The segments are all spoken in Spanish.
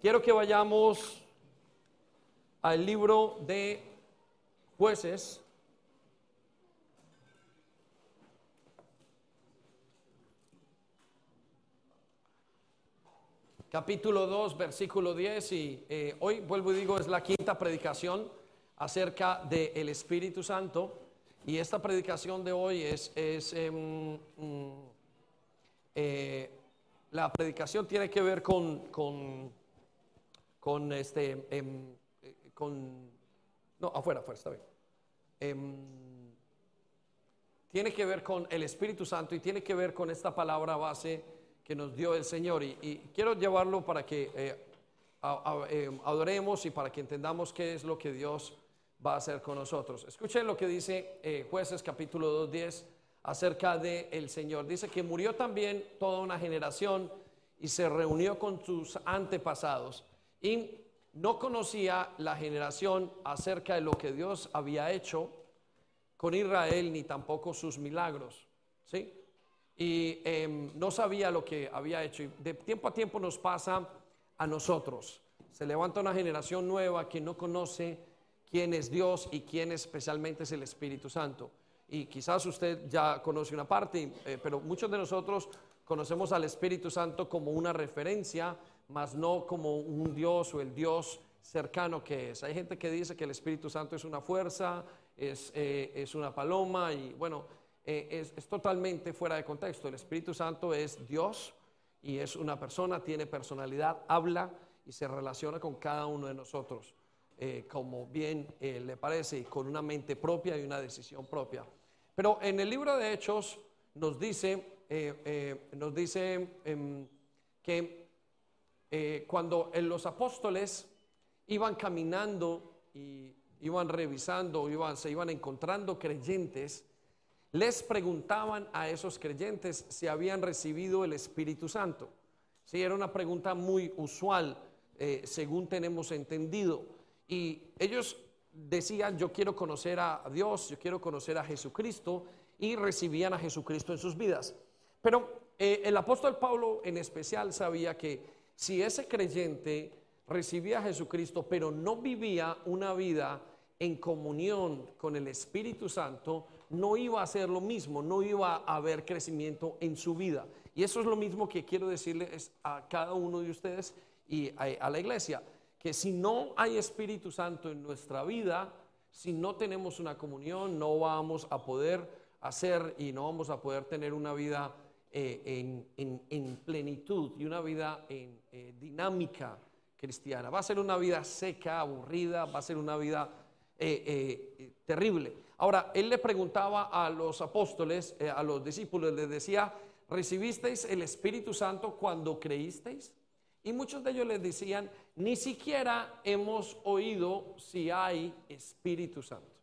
quiero que vayamos al libro de jueces. Capítulo 2, versículo 10 y eh, hoy vuelvo y digo es la quinta predicación acerca del Espíritu Santo y esta predicación de hoy es, es em, mm, eh, la predicación tiene que ver con, con, con este, em, eh, con, no, afuera, afuera, está bien. Em, tiene que ver con el Espíritu Santo y tiene que ver con esta palabra base que nos dio el Señor. Y, quiero llevarlo para que eh, em, adoremos y para que entendamos qué es lo que Dios va a hacer con nosotros. Escuchen lo que dice eh, jueces capítulo 2.10 acerca del el Señor. Dice que murió también toda una generación y se reunió con sus antepasados y no conocía la generación acerca de lo que Dios había hecho con Israel ni tampoco sus milagros. ¿sí? Y em, no sabía lo que había hecho. Y de tiempo a tiempo nos pasa a nosotros. Se levanta una generación nueva que no conoce quién es Dios y quién especialmente es el Espíritu Santo. Y quizás usted ya conoce una parte, eh, pero muchos de nosotros conocemos al Espíritu Santo como una referencia, más no como un Dios o el Dios cercano que es. Hay gente que dice que el Espíritu Santo es una fuerza, es, eh, es una paloma y bueno, eh, es, es, totalmente fuera de contexto. El Espíritu Santo es Dios y es una persona, tiene personalidad, habla y se relaciona con cada uno de nosotros. Eh, como bien le parece, con una mente propia y una decisión propia. Pero en el libro de Hechos nos dice, nos dice em, que cuando los apóstoles iban caminando y iban revisando, iban, se iban encontrando creyentes, les preguntaban a esos creyentes si habían recibido el Espíritu Santo. Sí, era una pregunta muy usual, según tenemos entendido. Y ellos decían, yo quiero conocer a Dios, yo quiero conocer a Jesucristo, y recibían a Jesucristo en sus vidas. Pero eh, el apóstol Pablo en especial sabía que si ese creyente recibía a Jesucristo, pero no vivía una vida en comunión con el Espíritu Santo, no iba a ser lo mismo, no iba a haber crecimiento en su vida. Y eso es lo mismo que quiero decirles a cada uno de ustedes y a la iglesia que si no hay Espíritu Santo en nuestra vida, si no tenemos una comunión, no vamos a poder hacer y no vamos a poder tener una vida eh, en, plenitud y una vida en eh, dinámica cristiana. Va a ser una vida seca, aburrida, va a ser una vida eh, terrible. Ahora, él le preguntaba a los apóstoles, a los discípulos, les decía, ¿recibisteis el Espíritu Santo cuando creísteis? Y muchos de ellos les decían, ni siquiera hemos oído si hay Espíritu Santo.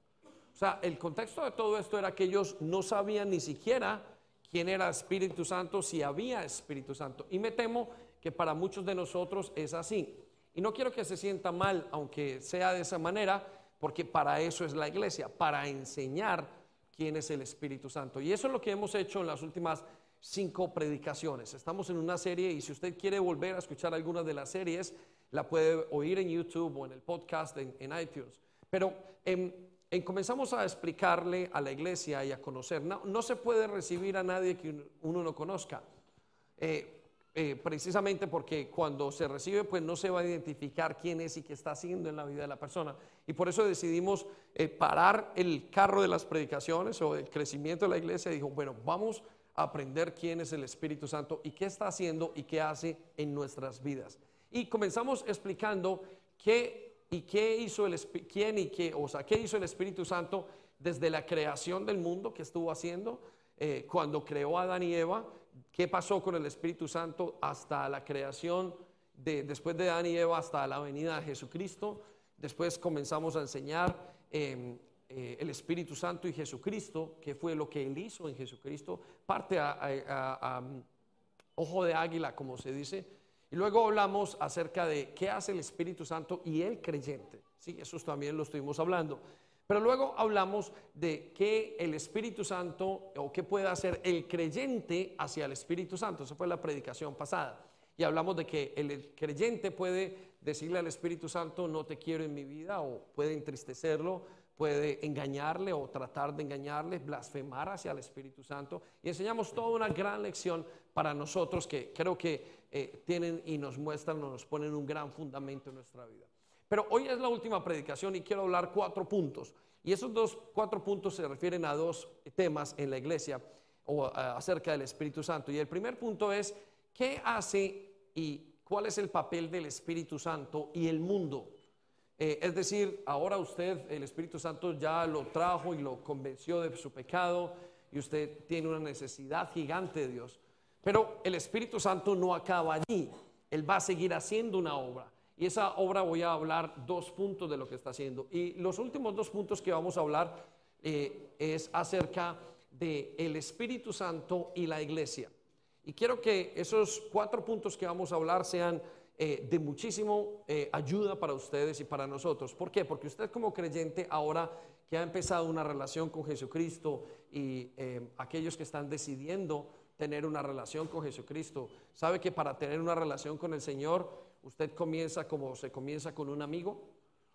O sea, el contexto de todo esto era que ellos no sabían ni siquiera quién era Espíritu Santo, si había Espíritu Santo. Y me temo que para muchos de nosotros es así. Y no quiero que se sienta mal, aunque sea de esa manera, porque para eso es la iglesia, para enseñar quién es el Espíritu Santo. Y eso es lo que hemos hecho en las últimas cinco predicaciones. Estamos en una serie y si usted quiere volver a escuchar alguna de las series, la puede oír en YouTube o en el podcast en, iTunes. Pero em, en, comenzamos a explicarle a la iglesia y a conocer. No, se puede recibir a nadie que uno no conozca. Eh, eh, precisamente porque cuando se recibe, pues no se va a identificar quién es y qué está haciendo en la vida de la persona. Y por eso decidimos eh, parar el carro de las predicaciones o el crecimiento de la iglesia. Y dijo, bueno, vamos aprender quién es el Espíritu Santo y qué está haciendo y qué hace en nuestras vidas. Y comenzamos explicando qué y qué hizo el quién y qué, o qué hizo el Espíritu Santo desde la creación del mundo que estuvo haciendo eh, cuando creó a Adán y Eva, qué pasó con el Espíritu Santo hasta la creación de después de Adán y Eva hasta la venida de Jesucristo. Después comenzamos a enseñar em, eh, el Espíritu Santo y Jesucristo, que fue lo que Él hizo en Jesucristo, parte a, mm, ojo de águila, como se dice. Y luego hablamos acerca de qué hace el Espíritu Santo y el creyente. Sí, eso también lo estuvimos hablando. Pero luego hablamos de qué el Espíritu Santo o qué puede hacer el creyente hacia el Espíritu Santo. Esa fue la predicación pasada. y hablamos de que el creyente puede decirle al Espíritu Santo, no te quiero en mi vida, o puede entristecerlo, puede engañarle o tratar de engañarle, blasfemar hacia el Espíritu Santo. Y enseñamos toda una gran lección para nosotros que creo que eh, tienen y nos muestran o nos ponen un gran fundamento en nuestra vida. Pero hoy es la última predicación y quiero hablar cuatro puntos. Y esos dos cuatro puntos se refieren a dos temas en la iglesia o acerca del Espíritu Santo. Y el primer punto es, ¿qué hace y cuál es el papel del Espíritu Santo y el mundo? Eh, es decir, ahora usted, el Espíritu Santo ya lo trajo y lo convenció de su pecado y usted tiene una necesidad gigante de Dios. Pero el Espíritu Santo no acaba allí. Él va a seguir haciendo una obra. Y esa obra voy a hablar dos puntos de lo que está haciendo. Y los últimos dos puntos que vamos a hablar eh, es acerca del el Espíritu Santo y la iglesia. Y quiero que esos cuatro puntos que vamos a hablar sean eh, de muchísimo eh, ayuda para ustedes y para nosotros. ¿Por qué? Porque usted como creyente ahora que ha empezado una relación con Jesucristo y eh, aquellos que están decidiendo tener una relación con Jesucristo, sabe que para tener una relación con el Señor, usted comienza como se comienza con un amigo,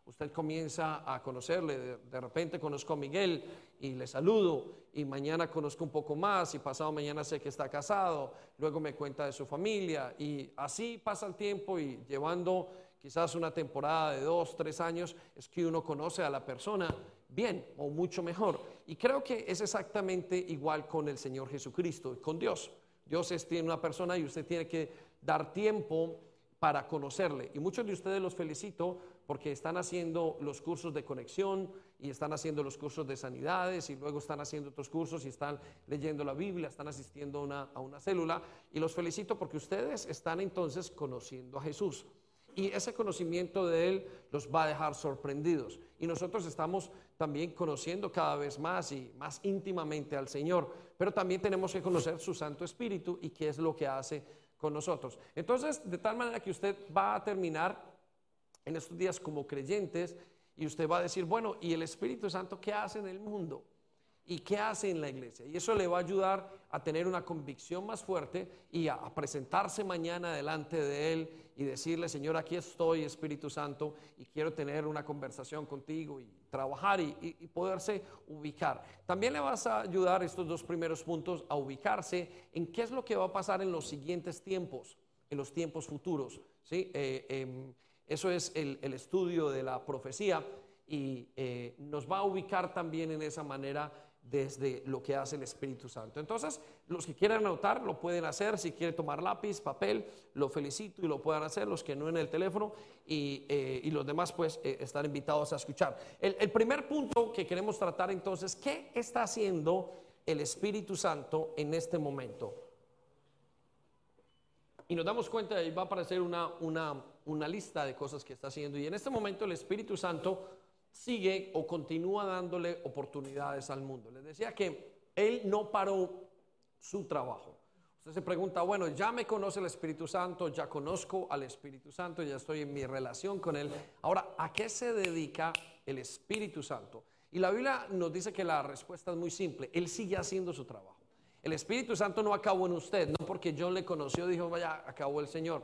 usted comienza a conocerle, de, repente conozco a Miguel y le saludo y mañana conozco un poco más y pasado mañana sé que está casado, luego me cuenta de su familia y así pasa el tiempo y llevando quizás una temporada de dos, tres años es que uno conoce a la persona bien o mucho mejor. Y creo que es exactamente igual con el Señor Jesucristo, con Dios. Dios es tiene una persona y usted tiene que dar tiempo para conocerle. Y muchos de ustedes los felicito porque están haciendo los cursos de conexión y están haciendo los cursos de sanidades y luego están haciendo otros cursos y están leyendo la Biblia, están asistiendo una, a una célula y los felicito porque ustedes están entonces conociendo a Jesús. Y ese conocimiento de Él los va a dejar sorprendidos. Y nosotros estamos también conociendo cada vez más y más íntimamente al Señor, pero también tenemos que conocer su Santo Espíritu y qué es lo que hace con nosotros. Entonces, de tal manera que usted va a terminar en estos días como creyentes y usted va a decir, bueno, ¿y el Espíritu Santo qué hace en el mundo? ¿Y qué hace en la iglesia? Y eso le va a ayudar a tener una convicción más fuerte y a, presentarse mañana delante de Él y decirle, Señor, aquí estoy, Espíritu Santo, y quiero tener una conversación contigo y trabajar y, poderse ubicar. También le vas a ayudar estos dos primeros puntos a ubicarse en qué es lo que va a pasar en los siguientes tiempos, en los tiempos futuros. ¿sí? Eh, em, eso es el, estudio de la profecía y eh, nos va a ubicar también en esa manera desde lo que hace el Espíritu Santo. Entonces, los que quieran anotar lo pueden hacer, si quieren tomar lápiz, papel, lo felicito y lo puedan hacer, los que no en el teléfono y, eh, los demás pues eh, están invitados a escuchar. El, el, primer punto que queremos tratar entonces, ¿qué está haciendo el Espíritu Santo en este momento? Y nos damos cuenta, ahí va a aparecer una, una, una lista de cosas que está haciendo. Y en este momento el Espíritu Santo sigue o continúa dándole oportunidades al mundo. Les decía que Él no paró su trabajo. Usted se pregunta, bueno, ya me conoce el Espíritu Santo, ya conozco al Espíritu Santo, ya estoy en mi relación con Él. Ahora, ¿a qué se dedica el Espíritu Santo? Y la Biblia nos dice que la respuesta es muy simple. Él sigue haciendo su trabajo. El Espíritu Santo no acabó en usted, no porque John le conoció, dijo, vaya, acabó el Señor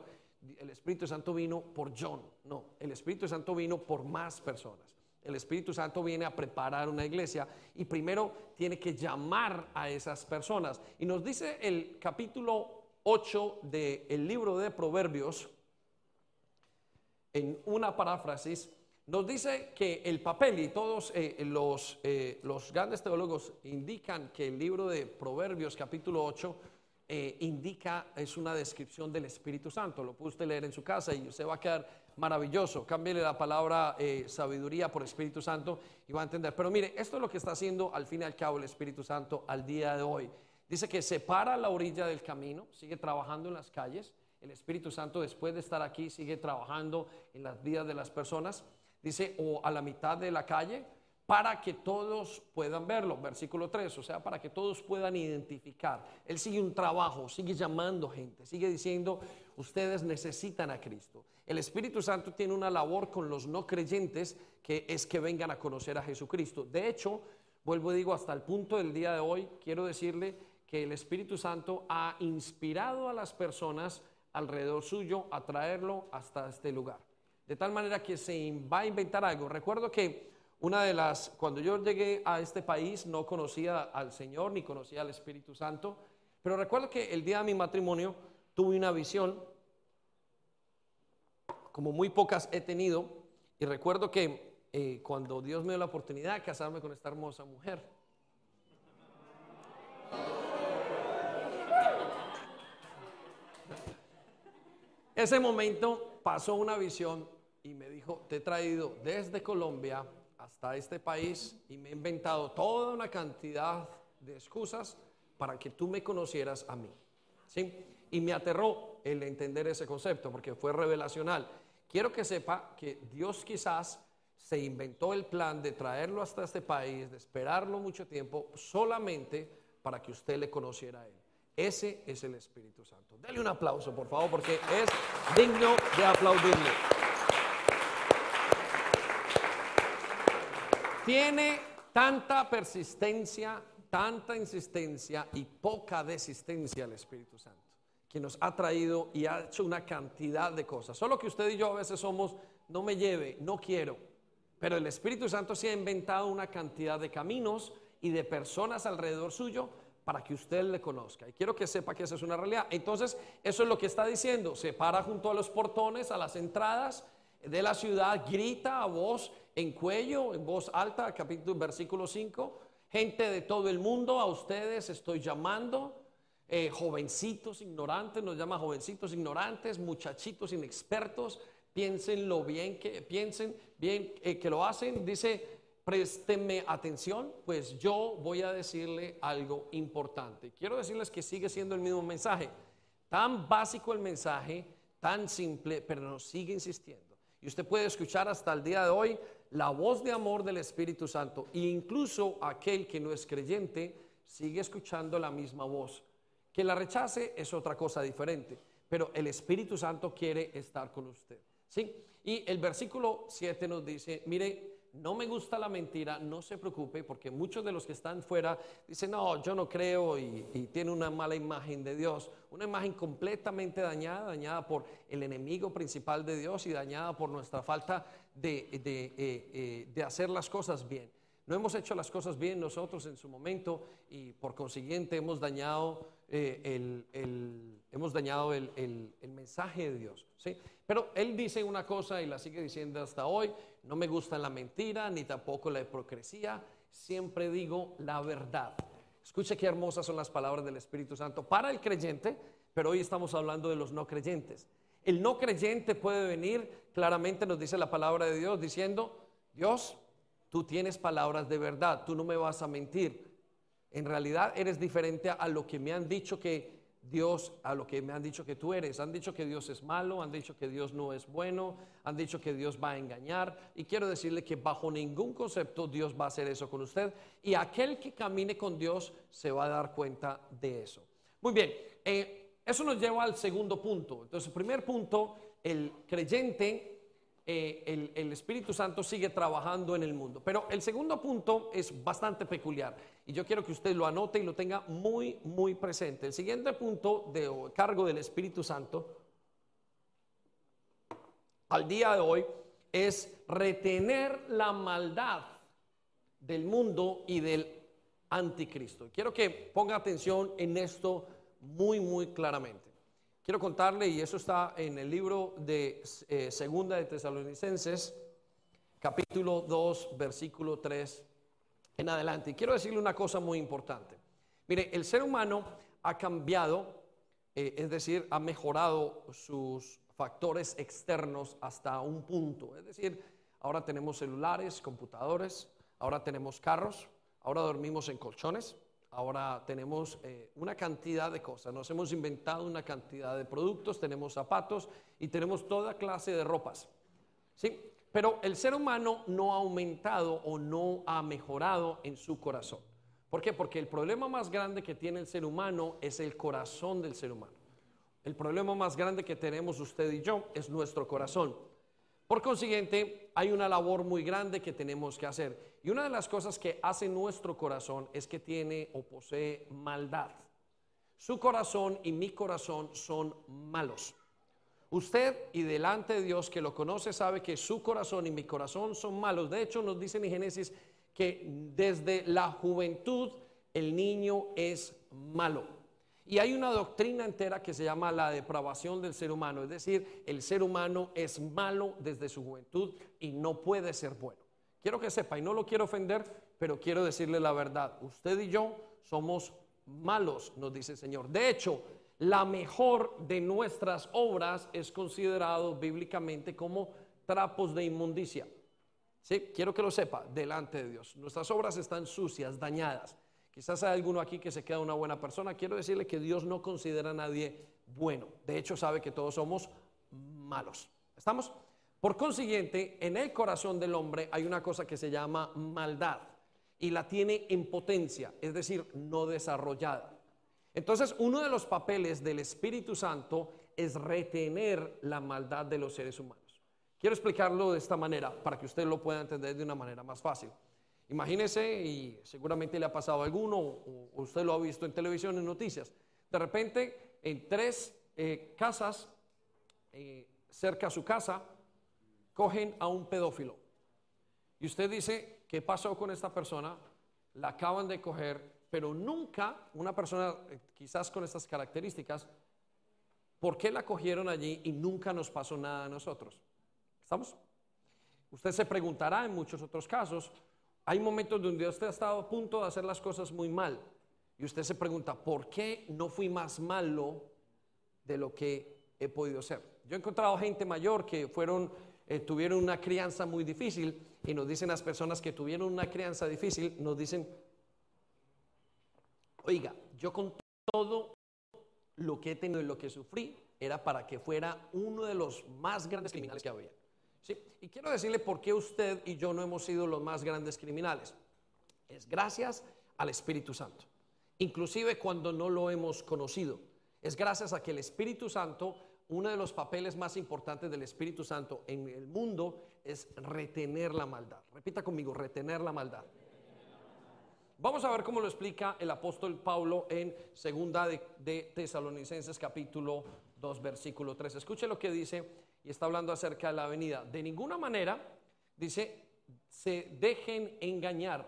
el Espíritu Santo vino por John, no, el Espíritu Santo vino por más personas. El Espíritu Santo viene a preparar una iglesia y primero tiene que llamar a esas personas. Y nos dice el capítulo 8 del libro de Proverbios, en una paráfrasis, nos dice que el papel, y todos eh, los, eh, los grandes teólogos indican que el libro de Proverbios capítulo 8 eh, indica, es una descripción del Espíritu Santo. Lo puede usted leer en su casa y usted va a quedar maravilloso. Cámbiale la palabra eh, sabiduría por Espíritu Santo y va a entender. Pero mire, esto es lo que está haciendo al fin y al cabo el Espíritu Santo al día de hoy. Dice que separa la orilla del camino, sigue trabajando en las calles. El Espíritu Santo después de estar aquí sigue trabajando en las vidas de las personas. Dice, o a la mitad de la calle, para que todos puedan verlo. Versículo 3, o sea, para que todos puedan identificar. Él sigue un trabajo, sigue llamando gente, sigue diciendo, ustedes necesitan a Cristo. El Espíritu Santo tiene una labor con los no creyentes que es que vengan a conocer a Jesucristo. De hecho, vuelvo y digo, hasta el punto del día de hoy, quiero decirle que el Espíritu Santo ha inspirado a las personas alrededor suyo a traerlo hasta este lugar. De tal manera que se va a inventar algo. Recuerdo que una de las, cuando yo llegué a este país no conocía al Señor ni conocía al Espíritu Santo, pero recuerdo que el día de mi matrimonio tuve una visión, como muy pocas he tenido, y recuerdo que eh, cuando Dios me dio la oportunidad de casarme con esta hermosa mujer, ese momento pasó una visión y me dijo, te he traído desde Colombia hasta este país y me he inventado toda una cantidad de excusas para que tú me conocieras a mí. ¿Sí? Y me aterró el entender ese concepto porque fue revelacional. Quiero que sepa que Dios quizás se inventó el plan de traerlo hasta este país, de esperarlo mucho tiempo, solamente para que usted le conociera a Él. Ese es el Espíritu Santo. Dele un aplauso, por favor, porque es digno de aplaudirle. Tiene tanta persistencia, tanta insistencia y poca desistencia el Espíritu Santo, que nos ha traído y ha hecho una cantidad de cosas. Solo que usted y yo a veces somos, no me lleve, no quiero. Pero el Espíritu Santo se ha inventado una cantidad de caminos y de personas alrededor suyo para que usted le conozca. Y quiero que sepa que esa es una realidad. Entonces, eso es lo que está diciendo. Se para junto a los portones, a las entradas de la ciudad, grita a voz en cuello, en voz alta, capítulo, versículo 5. Gente de todo el mundo, a ustedes estoy llamando. Eh, jovencitos ignorantes, nos llama jovencitos ignorantes, muchachitos inexpertos, piensen lo bien que piensen bien eh, que lo hacen. Dice, préstenme atención, pues yo voy a decirle algo importante. Quiero decirles que sigue siendo el mismo mensaje, tan básico el mensaje, tan simple, pero nos sigue insistiendo. Y usted puede escuchar hasta el día de hoy la voz de amor del Espíritu Santo e incluso aquel que no es creyente sigue escuchando la misma voz. Que la rechace es otra cosa diferente, pero el Espíritu Santo quiere estar con usted. ¿sí? Y el versículo 7 nos dice, mire, no me gusta la mentira, no se preocupe, porque muchos de los que están fuera dicen, no, yo no creo y, y tiene una mala imagen de Dios, una imagen completamente dañada, dañada por el enemigo principal de Dios y dañada por nuestra falta de, de, eh, eh, de hacer las cosas bien. No hemos hecho las cosas bien nosotros en su momento y por consiguiente hemos dañado, eh, el, hemos dañado el, el, mensaje de Dios. ¿sí? Pero él dice una cosa y la sigue diciendo hasta hoy, no me gusta la mentira ni tampoco la hipocresía, siempre digo la verdad. Escuche qué hermosas son las palabras del Espíritu Santo para el creyente, pero hoy estamos hablando de los no creyentes. El no creyente puede venir, claramente nos dice la palabra de Dios, diciendo, Dios, tú tienes palabras de verdad, tú no me vas a mentir. En realidad eres diferente a lo que me han dicho que Dios, a lo que me han dicho que tú eres. Han dicho que Dios es malo, han dicho que Dios no es bueno, han dicho que Dios va a engañar. Y quiero decirle que bajo ningún concepto Dios va a hacer eso con usted. Y aquel que camine con Dios se va a dar cuenta de eso. Muy bien, eh, eso nos lleva al segundo punto. Entonces, primer punto, el creyente eh, el, Espíritu Santo sigue trabajando en el mundo. Pero el segundo punto es bastante peculiar y yo quiero que usted lo anote y lo tenga muy, muy presente. El siguiente punto de cargo del Espíritu Santo al día de hoy es retener la maldad del mundo y del anticristo. Quiero que ponga atención en esto muy, muy claramente. Quiero contarle, y eso está en el libro de eh, Segunda de Tesalonicenses, capítulo 2, versículo 3 en adelante. Y quiero decirle una cosa muy importante. Mire, el ser humano ha cambiado, eh, es decir, ha mejorado sus factores externos hasta un punto. Es decir, ahora tenemos celulares, computadores, ahora tenemos carros, ahora dormimos en colchones, Ahora tenemos eh, una cantidad de cosas, nos hemos inventado una cantidad de productos, tenemos zapatos y tenemos toda clase de ropas. ¿sí? Pero el ser humano no ha aumentado o no ha mejorado en su corazón. ¿Por qué? Porque el problema más grande que tiene el ser humano es el corazón del ser humano. El problema más grande que tenemos usted y yo es nuestro corazón. Por consiguiente, hay una labor muy grande que tenemos que hacer. Y una de las cosas que hace nuestro corazón es que tiene o posee maldad. Su corazón y mi corazón son malos. Usted y delante de Dios que lo conoce sabe que su corazón y mi corazón son malos. De hecho, nos dicen en Génesis que desde la juventud el niño es malo. Y hay una doctrina entera que se llama la depravación del ser humano, es decir, el ser humano es malo desde su juventud y no puede ser bueno. Quiero que sepa, y no lo quiero ofender, pero quiero decirle la verdad, usted y yo somos malos, nos dice el Señor. De hecho, la mejor de nuestras obras es considerado bíblicamente como trapos de inmundicia. Sí, quiero que lo sepa delante de Dios. Nuestras obras están sucias, dañadas. Quizás hay alguno aquí que se queda una buena persona. Quiero decirle que Dios no considera a nadie bueno. De hecho, sabe que todos somos malos. ¿Estamos? Por consiguiente, en el corazón del hombre hay una cosa que se llama maldad y la tiene en potencia, es decir, no desarrollada. Entonces, uno de los papeles del Espíritu Santo es retener la maldad de los seres humanos. Quiero explicarlo de esta manera para que usted lo pueda entender de una manera más fácil. Imagínese, y seguramente le ha pasado a alguno, o usted lo ha visto en televisión, en noticias, de repente en tres eh, casas eh, cerca a su casa cogen a un pedófilo. Y usted dice, ¿qué pasó con esta persona? La acaban de coger, pero nunca una persona eh, quizás con estas características, ¿por qué la cogieron allí y nunca nos pasó nada a nosotros? ¿Estamos? Usted se preguntará en muchos otros casos, hay momentos donde usted ha estado a punto de hacer las cosas muy mal y usted se pregunta, ¿por qué no fui más malo de lo que he podido ser? Yo he encontrado gente mayor que fueron, eh, tuvieron una crianza muy difícil y nos dicen las personas que tuvieron una crianza difícil, nos dicen, Oiga, yo con todo lo que he tenido y lo que sufrí era para que fuera uno de los más grandes criminales que había. ¿Sí? Y quiero decirle por qué usted y yo no hemos sido los más grandes criminales. Es gracias al Espíritu Santo. Inclusive cuando no lo hemos conocido. Es gracias a que el Espíritu Santo, uno de los papeles más importantes del Espíritu Santo en el mundo es retener la maldad. Repita conmigo, retener la maldad. Vamos a ver cómo lo explica el apóstol Pablo en segunda de, Tesalonicenses capítulo 2 versículo 3. Escuche lo que dice y está hablando acerca de la venida. De ninguna manera, dice, se dejen engañar,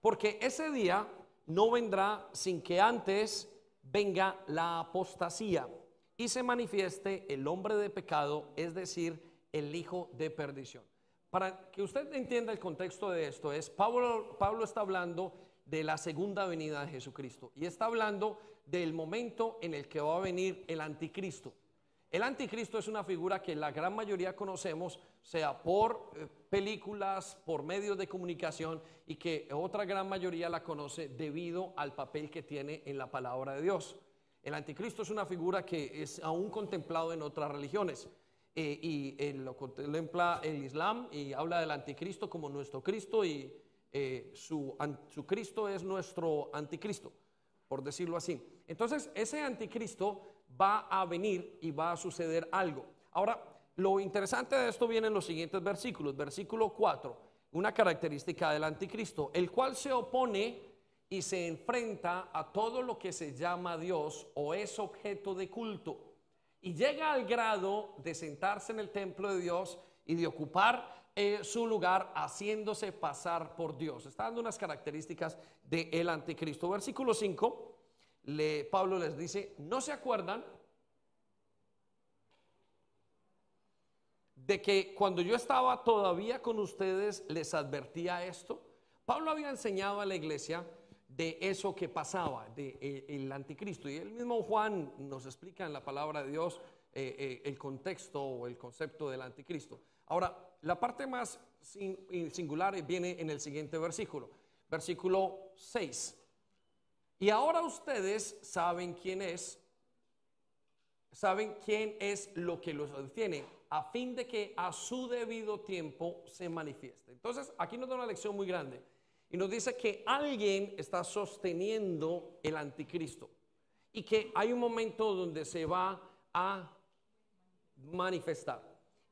porque ese día no vendrá sin que antes venga la apostasía y se manifieste el hombre de pecado, es decir, el hijo de perdición. Para que usted entienda el contexto de esto, es Pablo, está hablando de la segunda venida de Jesucristo y está hablando del momento en el que va a venir el anticristo. El anticristo es una figura que la gran mayoría conocemos, sea por eh, películas, por medios de comunicación y que otra gran mayoría la conoce debido al papel que tiene en la palabra de Dios. El anticristo es una figura que es aún contemplado en otras religiones. Eh, y eh, lo contempla el Islam y habla del anticristo como nuestro Cristo y eh, su, su Cristo es nuestro anticristo, por decirlo así. Entonces, ese anticristo va a venir y va a suceder algo. Ahora, lo interesante de esto viene en los siguientes versículos. Versículo 4, una característica del anticristo, el cual se opone y se enfrenta a todo lo que se llama Dios o es objeto de culto y llega al grado de sentarse en el templo de Dios y de ocupar eh, su lugar haciéndose pasar por Dios. Está dando unas características del anticristo. Versículo 5, le, Pablo les dice, ¿no se acuerdan de que cuando yo estaba todavía con ustedes les advertía esto? Pablo había enseñado a la iglesia de eso que pasaba, del de, el anticristo. Y el mismo Juan nos explica en la palabra de Dios eh, eh, el contexto o el concepto del anticristo. Ahora, la parte más singular viene en el siguiente versículo, versículo 6. Y ahora ustedes saben quién es, saben quién es lo que los detiene, a fin de que a su debido tiempo se manifieste. Entonces, aquí nos da una lección muy grande. Y nos dice que alguien está sosteniendo el anticristo y que hay un momento donde se va a manifestar.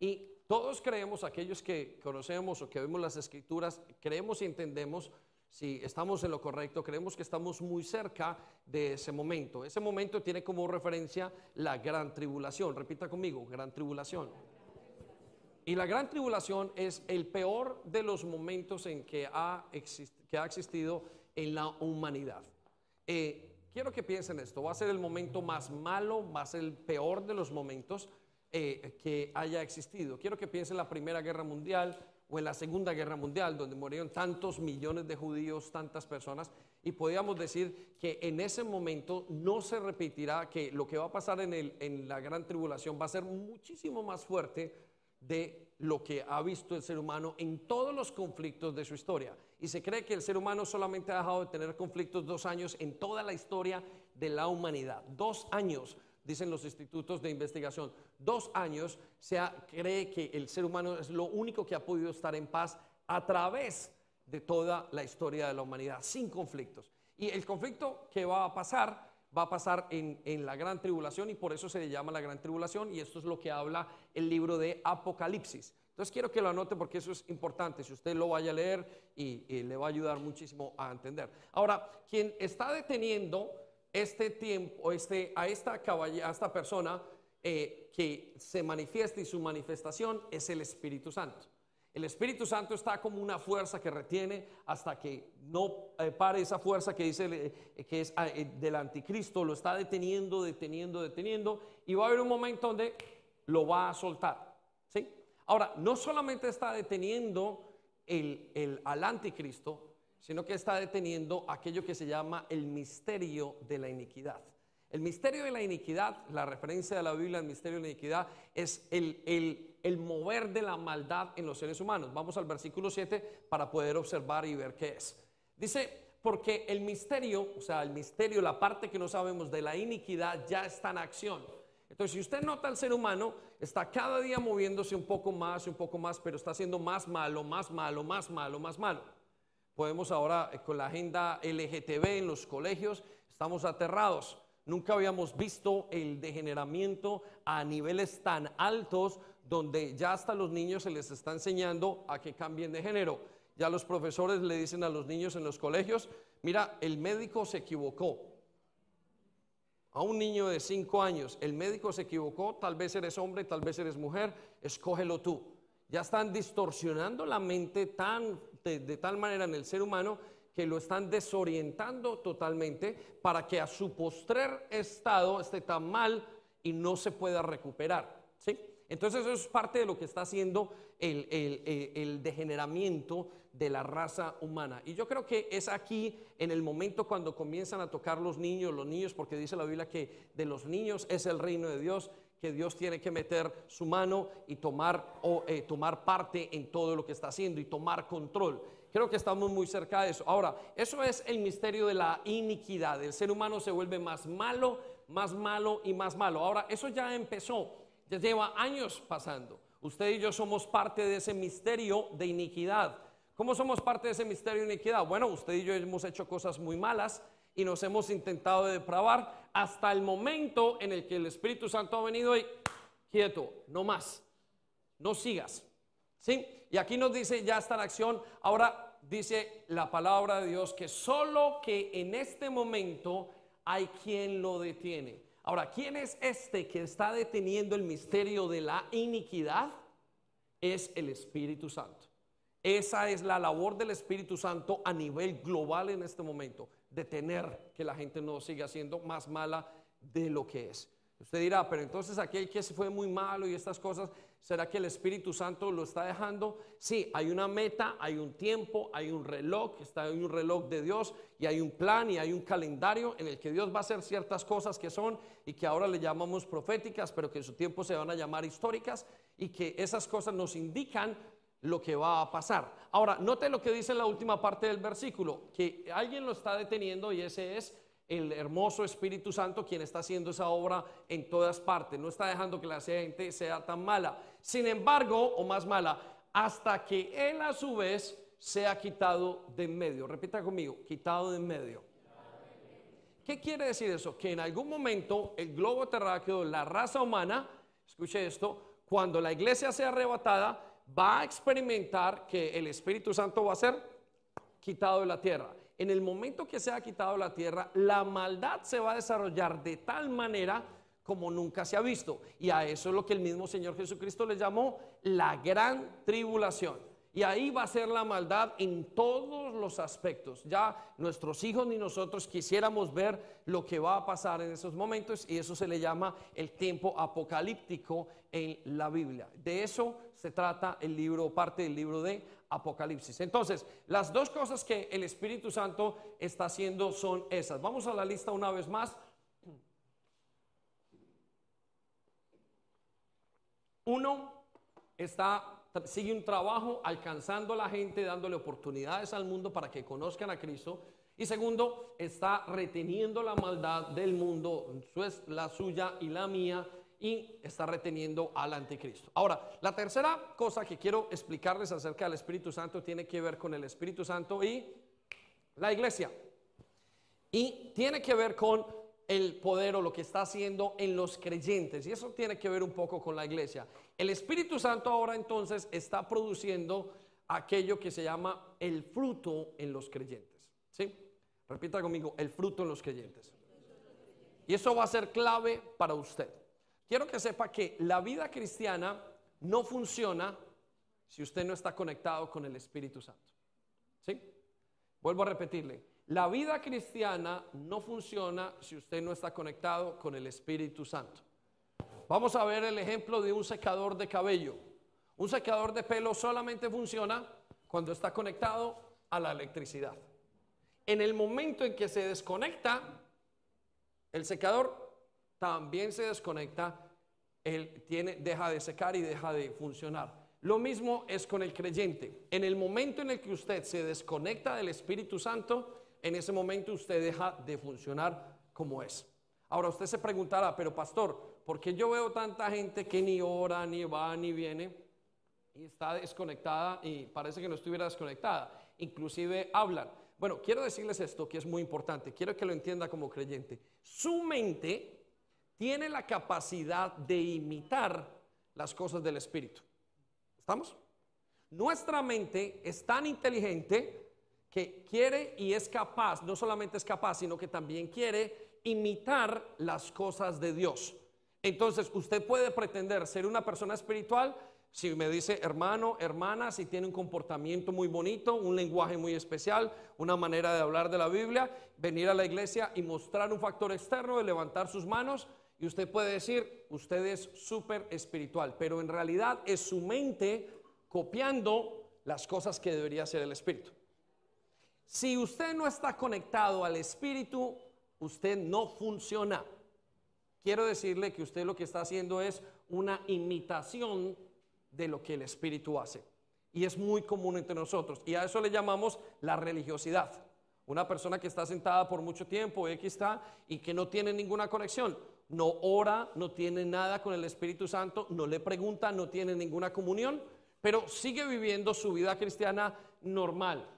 Y todos creemos, aquellos que conocemos o que vemos las escrituras, creemos y entendemos si estamos en lo correcto, creemos que estamos muy cerca de ese momento. Ese momento tiene como referencia la gran tribulación. Repita conmigo, gran tribulación. Y la gran tribulación es el peor de los momentos en que ha, existido en la humanidad. Eh, quiero que piensen esto, va a ser el momento más malo, va a ser el peor de los momentos eh, que haya existido. Quiero que piensen en la Primera Guerra Mundial o en la Segunda Guerra Mundial, donde murieron tantos millones de judíos, tantas personas, y podríamos decir que en ese momento no se repetirá, que lo que va a pasar en la gran tribulación va a ser muchísimo más fuerte de lo que ha visto el ser humano en todos los conflictos de su historia. Y se cree que el ser humano solamente ha dejado de tener conflictos dos años en toda la historia de la humanidad. Dos años, dicen los institutos de investigación. Dos años se cree que el ser humano es lo único que ha podido estar en paz a través de toda la historia de la humanidad, sin conflictos. Y el conflicto que va a pasar va a pasar en, la gran tribulación y por eso se le llama la gran tribulación y esto es lo que habla el libro de Apocalipsis. Entonces quiero que lo anote porque eso es importante, si usted lo vaya a leer y, le va a ayudar muchísimo a entender. Ahora, quien está deteniendo este tiempo, este, a, esta a esta persona eh, que se manifiesta y su manifestación es el Espíritu Santo. El Espíritu Santo está como una fuerza que retiene hasta que no eh, pare esa fuerza que dice eh, que es ah, eh, del anticristo, lo está deteniendo, deteniendo, deteniendo, y va a haber un momento donde lo va a soltar. ¿sí? Ahora, no solamente está deteniendo el, al anticristo, sino que está deteniendo aquello que se llama el misterio de la iniquidad. El misterio de la iniquidad, la referencia de la Biblia al misterio de la iniquidad, es el, mover de la maldad en los seres humanos. Vamos al versículo 7 para poder observar y ver qué es. Dice, porque el misterio, o sea, el misterio, la parte que no sabemos de la iniquidad ya está en acción. Entonces, si usted nota al ser humano, está cada día moviéndose un poco más un poco más, pero está haciendo más malo, más malo, más malo, más malo. Podemos ahora, eh, con la agenda LGTB en los colegios, estamos aterrados Nunca habíamos visto el degeneramiento a niveles tan altos donde ya hasta los niños se les está enseñando a que cambien de género. Ya los profesores le dicen a los niños en los colegios, mira, el médico se equivocó. A un niño de 5 años, el médico se equivocó, tal vez eres hombre, tal vez eres mujer, escógelo tú. Ya están distorsionando la mente tan, de tal manera en el ser humano que lo están desorientando totalmente para que a su postrer estado esté tan mal y no se pueda recuperar. ¿sí? Entonces eso es parte de lo que está haciendo el, el, degeneramiento de la raza humana. Y yo creo que es aquí en el momento cuando comienzan a tocar los niños, los niños, porque dice la Biblia que de los niños es el reino de Dios, que Dios tiene que meter su mano y tomar, o, eh, tomar parte en todo lo que está haciendo y tomar control. Creo que estamos muy cerca de eso. Ahora, eso es el misterio de la iniquidad. El ser humano se vuelve más malo, más malo y más malo. Ahora, eso ya empezó, ya lleva años pasando. Usted y yo somos parte de ese misterio de iniquidad. ¿Cómo somos parte de ese misterio de iniquidad? Bueno, usted y yo hemos hecho cosas muy malas y nos hemos intentado depravar hasta el momento en el que el Espíritu Santo ha venido y quieto, no más, no sigas. ¿Sí? Y aquí nos dice, ya está en acción. Ahora dice la palabra de Dios que solo que en este momento hay quien lo detiene. Ahora, ¿quién es este que está deteniendo el misterio de la iniquidad? Es el Espíritu Santo. Esa es la labor del Espíritu Santo a nivel global en este momento, detener que la gente no siga siendo más mala de lo que es. Usted dirá, pero entonces aquel que se fue muy malo y estas cosas, ¿Será que el Espíritu Santo lo está dejando? Sí, hay una meta, hay un tiempo, hay un reloj, está hay un reloj de Dios y hay un plan y hay un calendario en el que Dios va a hacer ciertas cosas que son y que ahora le llamamos proféticas, pero que en su tiempo se van a llamar históricas y que esas cosas nos indican lo que va a pasar. Ahora, note lo que dice en la última parte del versículo, que alguien lo está deteniendo y ese es el hermoso Espíritu Santo quien está haciendo esa obra en todas partes. No está dejando que la gente sea tan mala. Sin embargo, o más mala, hasta que Él a su vez sea quitado de en medio. Repita conmigo, quitado de en medio. ¿Qué quiere decir eso? Que en algún momento el globo terráqueo, la raza humana, escuche esto, cuando la iglesia sea arrebatada, va a experimentar que el Espíritu Santo va a ser quitado de la tierra. En el momento que sea quitado de la tierra, la maldad se va a desarrollar de tal manera como nunca se ha visto. Y a eso es lo que el mismo Señor Jesucristo le llamó la gran tribulación. Y ahí va a ser la maldad en todos los aspectos. Ya nuestros hijos ni nosotros quisiéramos ver lo que va a pasar en esos momentos y eso se le llama el tiempo apocalíptico en la Biblia. De eso se trata el libro, parte del libro de Apocalipsis. Entonces, las dos cosas que el Espíritu Santo está haciendo son esas. Vamos a la lista una vez más. Uno está sigue un trabajo alcanzando a la gente, dándole oportunidades al mundo para que conozcan a Cristo. Y segundo, está reteniendo la maldad del mundo, la suya y la mía, y está reteniendo al anticristo. Ahora, la tercera cosa que quiero explicarles acerca del Espíritu Santo tiene que ver con el Espíritu Santo y la iglesia. Y tiene que ver con el poder o lo que está haciendo en los creyentes. Y eso tiene que ver un poco con la iglesia. El Espíritu Santo ahora entonces está produciendo aquello que se llama el fruto en los creyentes. ¿Sí? Repita conmigo, el fruto en los creyentes. Y eso va a ser clave para usted. Quiero que sepa que la vida cristiana no funciona si usted no está conectado con el Espíritu Santo. ¿Sí? Vuelvo a repetirle, la vida cristiana no funciona si usted no está conectado con el Espíritu Santo. Vamos a ver el ejemplo de un secador de cabello. Un secador de pelo solamente funciona cuando está conectado a la electricidad. En el momento en que se desconecta, el secador también se desconecta, él tiene, deja de secar y deja de funcionar. Lo mismo es con el creyente. En el momento en el que usted se desconecta del Espíritu Santo, en ese momento usted deja de funcionar como es. Ahora usted se preguntará, pero pastor, porque yo veo tanta gente que ni ora, ni va, ni viene y está desconectada y parece que no estuviera desconectada. Inclusive hablan. Bueno, quiero decirles esto que es muy importante. Quiero que lo entienda como creyente. Su mente tiene la capacidad de imitar las cosas del Espíritu. ¿Estamos? Nuestra mente es tan inteligente que quiere y es capaz, no solamente es capaz, sino que también quiere imitar las cosas de Dios. Entonces, usted puede pretender ser una persona espiritual si me dice hermano, hermana, si tiene un comportamiento muy bonito, un lenguaje muy especial, una manera de hablar de la Biblia, venir a la iglesia y mostrar un factor externo de levantar sus manos, y usted puede decir, usted es súper espiritual, pero en realidad es su mente copiando las cosas que debería ser el espíritu. Si usted no está conectado al espíritu, usted no funciona quiero decirle que usted lo que está haciendo es una imitación de lo que el Espíritu hace. Y es muy común entre nosotros. Y a eso le llamamos la religiosidad. Una persona que está sentada por mucho tiempo, X está, y que no tiene ninguna conexión. No ora, no tiene nada con el Espíritu Santo, no le pregunta, no tiene ninguna comunión, pero sigue viviendo su vida cristiana normal.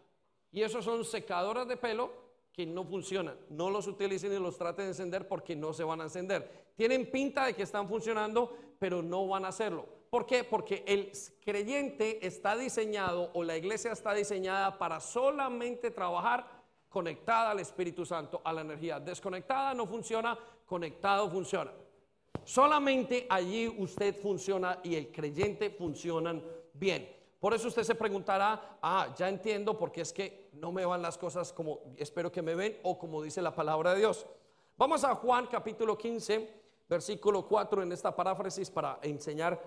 Y esos son secadoras de pelo que no funcionan. No los utilicen y los traten de encender porque no se van a encender. Tienen pinta de que están funcionando, pero no van a hacerlo. ¿Por qué? Porque el creyente está diseñado o la iglesia está diseñada para solamente trabajar conectada al Espíritu Santo, a la energía. Desconectada no funciona, conectado funciona. Solamente allí usted funciona y el creyente funcionan bien. Por eso usted se preguntará, ah, ya entiendo porque es que no me van las cosas como espero que me ven o como dice la palabra de Dios. Vamos a Juan capítulo 15, versículo 4 en esta paráfrasis para enseñar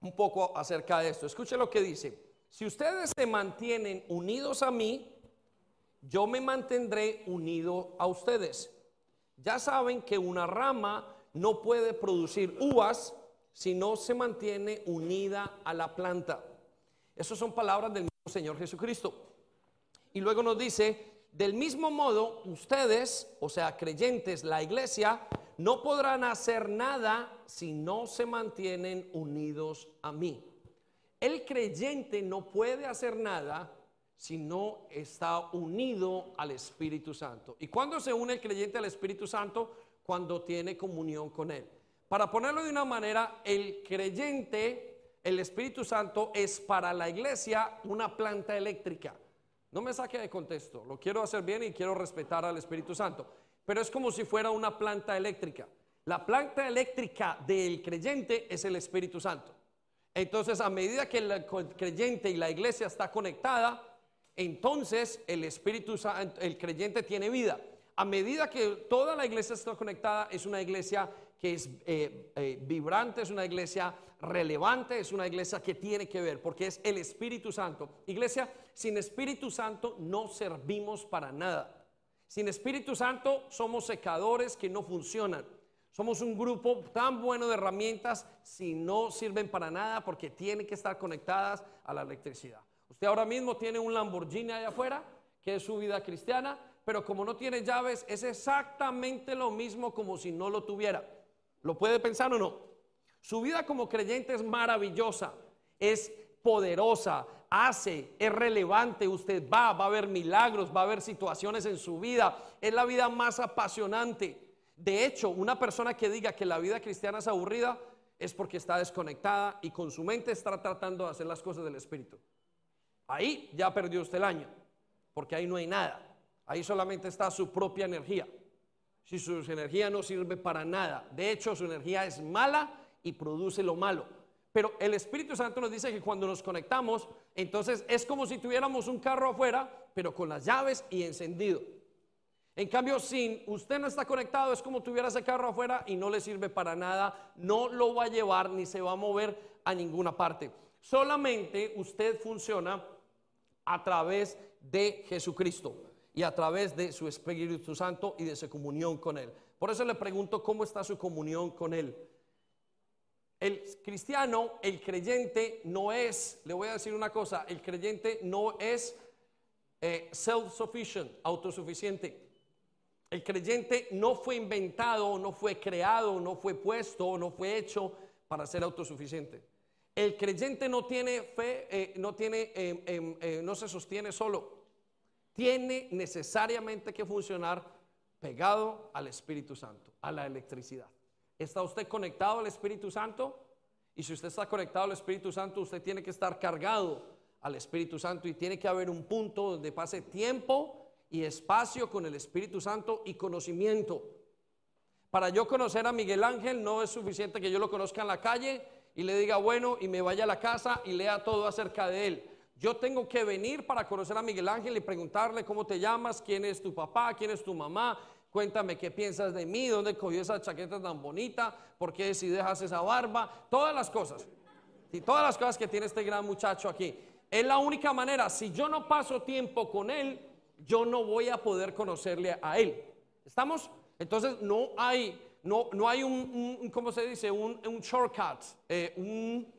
un poco acerca de esto. Escuche lo que dice. Si ustedes se mantienen unidos a mí, yo me mantendré unido a ustedes. Ya saben que una rama no puede producir uvas si no se mantiene unida a la planta. Esas son palabras del Señor Jesucristo. Y luego nos dice, del mismo modo, ustedes, o sea, creyentes, la iglesia, no podrán hacer nada si no se mantienen unidos a mí. El creyente no puede hacer nada si no está unido al Espíritu Santo. ¿Y cuándo se une el creyente al Espíritu Santo? Cuando tiene comunión con Él. Para ponerlo de una manera, el creyente, el Espíritu Santo es para la iglesia una planta eléctrica. No me saque de contexto, lo quiero hacer bien y quiero respetar al Espíritu Santo. Pero es como si fuera una planta eléctrica. La planta eléctrica del creyente es el Espíritu Santo. Entonces, a medida que el creyente y la iglesia está conectada, entonces el Espíritu el creyente tiene vida. A medida que toda la iglesia está conectada, es una iglesia que es eh, eh, vibrante, es una iglesia relevante, es una iglesia que tiene que ver, porque es el Espíritu Santo. Iglesia, sin Espíritu Santo no servimos para nada. Sin Espíritu Santo somos secadores que no funcionan. Somos un grupo tan bueno de herramientas si no sirven para nada porque tienen que estar conectadas a la electricidad. Usted ahora mismo tiene un Lamborghini allá afuera, que es su vida cristiana, pero como no tiene llaves, es exactamente lo mismo como si no lo tuviera. ¿Lo puede pensar o no? Su vida como creyente es maravillosa, es poderosa, hace, es relevante, usted va, va a haber milagros, va a haber situaciones en su vida, es la vida más apasionante. De hecho, una persona que diga que la vida cristiana es aburrida es porque está desconectada y con su mente está tratando de hacer las cosas del Espíritu. Ahí ya perdió usted el año, porque ahí no hay nada. Ahí solamente está su propia energía. Si su energía no sirve para nada, de hecho su energía es mala y produce lo malo. Pero el Espíritu Santo nos dice que cuando nos conectamos, entonces es como si tuviéramos un carro afuera, pero con las llaves y encendido. En cambio, si usted no está conectado, es como tuviera ese carro afuera y no le sirve para nada, no lo va a llevar ni se va a mover a ninguna parte. Solamente usted funciona a través de Jesucristo y a través de su Espíritu Santo y de su comunión con Él. Por eso le pregunto cómo está su comunión con Él. El cristiano, el creyente no es, le voy a decir una cosa, el creyente no es eh, self-sufficient, autosuficiente. El creyente no fue inventado, no fue creado, no fue puesto, no fue hecho para ser autosuficiente. El creyente no tiene fe, eh, no tiene, em, em, eh, no se sostiene solo. Tiene necesariamente que funcionar pegado al Espíritu Santo, a la electricidad. ¿Está usted conectado al Espíritu Santo? Y si usted está conectado al Espíritu Santo, usted tiene que estar cargado al Espíritu Santo y tiene que haber un punto donde pase tiempo y espacio con el Espíritu Santo y conocimiento. Para yo conocer a Miguel Ángel no es suficiente que yo lo conozca en la calle y le diga bueno y me vaya a la casa y lea todo acerca de él. Yo tengo que venir para conocer a Miguel Ángel y preguntarle cómo te llamas, quién es tu papá, quién es tu mamá, Cuéntame qué piensas de mí, dónde cogió esa chaqueta tan bonita, por qué si dejas esa barba, todas las cosas. Y todas las cosas que tiene este gran muchacho aquí. Es la única manera, si yo no paso tiempo con él, yo no voy a poder conocerle a él. ¿Estamos? Entonces no hay, no, no hay un, ¿cómo se dice? Un, shortcut, eh, un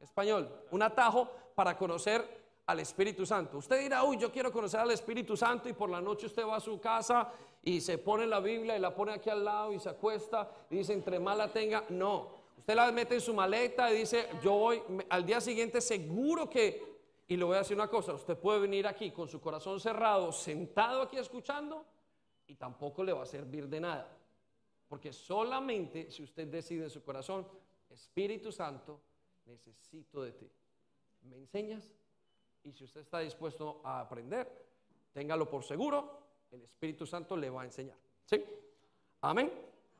español, un atajo para conocer al Espíritu Santo. Usted dirá, uy, yo quiero conocer al Espíritu Santo y por la noche usted va a su casa y se pone la Biblia y la pone aquí al lado y se acuesta y dice, entre más la tenga, no. Usted la mete en su maleta y dice, yo voy, al día siguiente seguro que, y le voy a decir una cosa, usted puede venir aquí con su corazón cerrado, sentado aquí escuchando, y tampoco le va a servir de nada. Porque solamente si usted decide en su corazón, Espíritu Santo, necesito de ti. ¿Me enseñas? Y si usted está dispuesto a aprender, téngalo por seguro, el Espíritu Santo le va a enseñar. ¿Sí? Amén.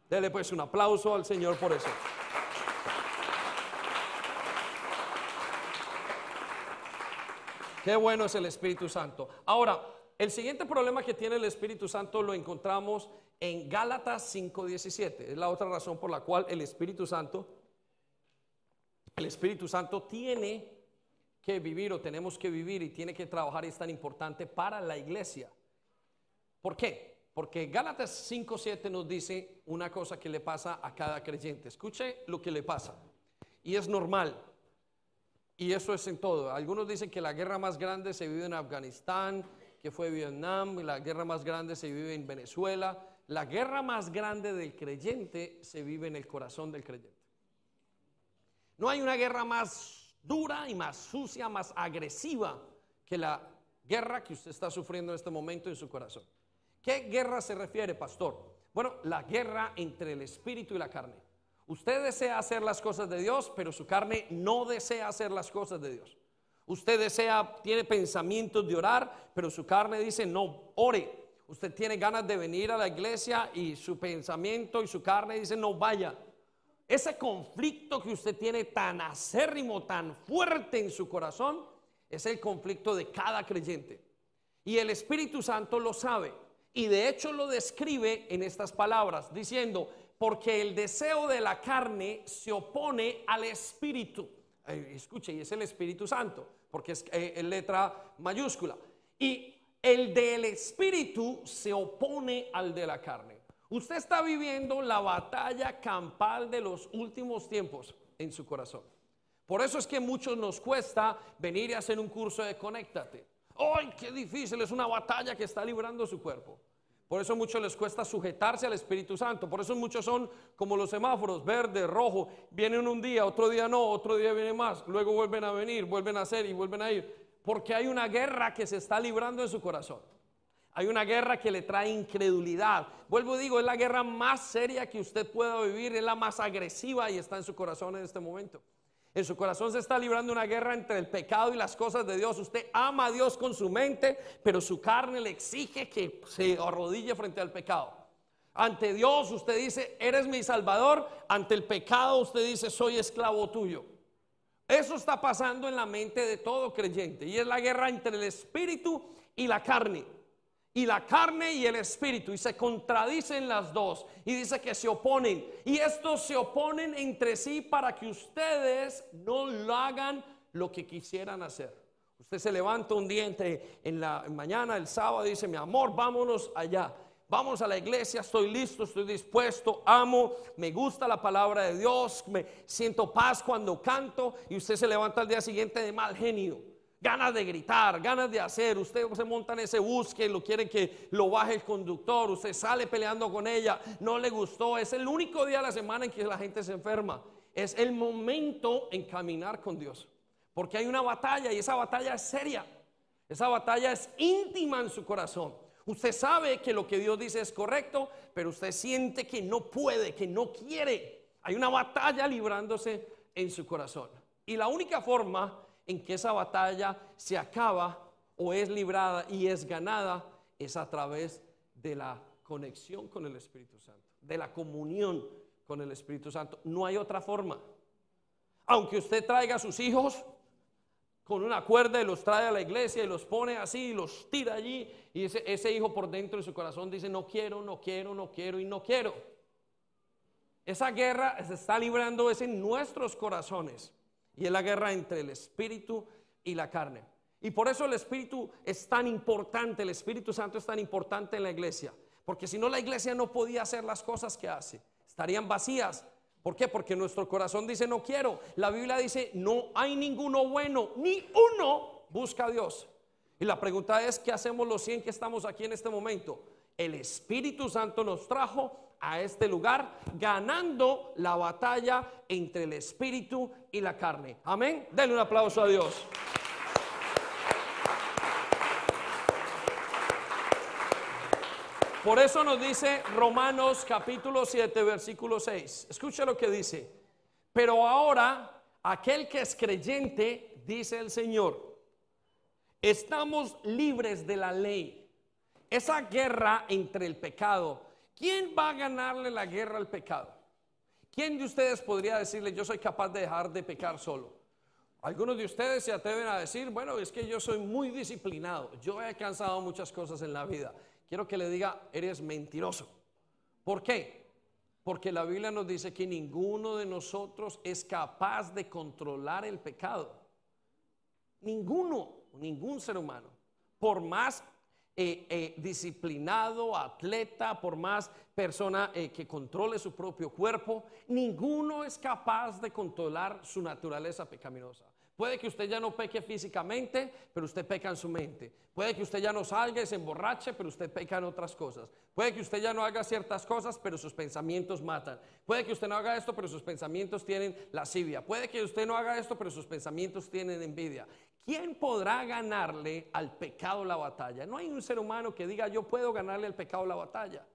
Dele pues un aplauso al Señor por eso. Qué bueno es el Espíritu Santo. Ahora, el siguiente problema que tiene el Espíritu Santo lo encontramos en Gálatas 5:17. Es la otra razón por la cual el Espíritu Santo, el Espíritu Santo tiene que vivir o tenemos que vivir y tiene que trabajar y es tan importante para la iglesia. ¿Por qué? Porque Gálatas 5.7 nos dice una cosa que le pasa a cada creyente. Escuche lo que le pasa. Y es normal. Y eso es en todo. Algunos dicen que la guerra más grande se vive en Afganistán, que fue Vietnam, la guerra más grande se vive en Venezuela. La guerra más grande del creyente se vive en el corazón del creyente. No hay una guerra más dura y más sucia, más agresiva que la guerra que usted está sufriendo en este momento en su corazón. ¿Qué guerra se refiere, pastor? Bueno, la guerra entre el espíritu y la carne. Usted desea hacer las cosas de Dios, pero su carne no desea hacer las cosas de Dios. Usted desea, tiene pensamientos de orar, pero su carne dice, no, ore. Usted tiene ganas de venir a la iglesia y su pensamiento y su carne dice, no vaya. Ese conflicto que usted tiene tan acérrimo, tan fuerte en su corazón, es el conflicto de cada creyente. Y el Espíritu Santo lo sabe. Y de hecho lo describe en estas palabras, diciendo, porque el deseo de la carne se opone al Espíritu. escuche, y es el Espíritu Santo, porque es eh, letra mayúscula. Y el del Espíritu se opone al de la carne. Usted está viviendo la batalla campal de los últimos tiempos en su corazón. Por eso es que muchos nos cuesta venir y hacer un curso de conéctate. ¡Ay, qué difícil! Es una batalla que está librando su cuerpo. Por eso muchos les cuesta sujetarse al Espíritu Santo. Por eso muchos son como los semáforos, verde, rojo. Vienen un día, otro día no, otro día viene más. Luego vuelven a venir, vuelven a hacer y vuelven a ir. Porque hay una guerra que se está librando en su corazón. Hay una guerra que le trae incredulidad. Vuelvo digo, es la guerra más seria que usted pueda vivir, es la más agresiva y está en su corazón en este momento. En su corazón se está librando una guerra entre el pecado y las cosas de Dios. Usted ama a Dios con su mente, pero su carne le exige que se arrodille frente al pecado. Ante Dios usted dice, eres mi salvador. Ante el pecado usted dice, soy esclavo tuyo. Eso está pasando en la mente de todo creyente y es la guerra entre el espíritu y la carne y la carne y el espíritu y se contradicen las dos y dice que se oponen y estos se oponen entre sí para que ustedes no lo hagan lo que quisieran hacer. Usted se levanta un día en la mañana, el sábado, y dice, mi amor, vámonos allá. Vamos a la iglesia, estoy listo, estoy dispuesto, amo, me gusta la palabra de Dios, me siento paz cuando canto y usted se levanta al día siguiente de mal genio ganas de gritar, ganas de hacer. Usted se monta en ese bus que lo quiere que lo baje el conductor. Usted sale peleando con ella, no le gustó. Es el único día de la semana en que la gente se enferma. Es el momento en caminar con Dios. Porque hay una batalla y esa batalla es seria. Esa batalla es íntima en su corazón. Usted sabe que lo que Dios dice es correcto, pero usted siente que no puede, que no quiere. Hay una batalla librándose en su corazón. Y la única forma en que esa batalla se acaba o es librada y es ganada es a través de la conexión con el Espíritu Santo, de la comunión con el Espíritu Santo. No hay otra forma. Aunque usted traiga a sus hijos con una cuerda y los trae a la iglesia y los pone así y los tira allí y ese, ese hijo por dentro de su corazón dice no quiero, no quiero, no quiero y no quiero. Esa guerra se está librando es en nuestros corazones. Y es la guerra entre el espíritu y la carne. Y por eso el espíritu es tan importante, el Espíritu Santo es tan importante en la iglesia. Porque si no, la iglesia no podía hacer las cosas que hace. Estarían vacías. ¿Por qué? Porque nuestro corazón dice no quiero. La Biblia dice no hay ninguno bueno, ni uno busca a Dios. Y la pregunta es, ¿qué hacemos los 100 que estamos aquí en este momento? El Espíritu Santo nos trajo a este lugar, ganando la batalla entre el espíritu y la carne. Amén. Denle un aplauso a Dios. Por eso nos dice Romanos capítulo 7, versículo 6. Escucha lo que dice. Pero ahora, aquel que es creyente, dice el Señor, estamos libres de la ley. Esa guerra entre el pecado ¿Quién va a ganarle la guerra al pecado? ¿Quién de ustedes podría decirle, yo soy capaz de dejar de pecar solo? Algunos de ustedes se atreven a decir, bueno, es que yo soy muy disciplinado, yo he alcanzado muchas cosas en la vida. Quiero que le diga, eres mentiroso. ¿Por qué? Porque la Biblia nos dice que ninguno de nosotros es capaz de controlar el pecado. Ninguno, ningún ser humano. Por más eh, eh, disciplinado, atleta, por más persona eh, que controle su propio cuerpo, ninguno es capaz de controlar su naturaleza pecaminosa. Puede que usted ya no peque físicamente, pero usted peca en su mente. Puede que usted ya no salga y se emborrache, pero usted peca en otras cosas. Puede que usted ya no haga ciertas cosas, pero sus pensamientos matan. Puede que usted no haga esto, pero sus pensamientos tienen lascivia. Puede que usted no haga esto, pero sus pensamientos tienen envidia. ¿Quién podrá ganarle al pecado la batalla? No hay un ser humano que diga yo puedo ganarle al pecado la batalla.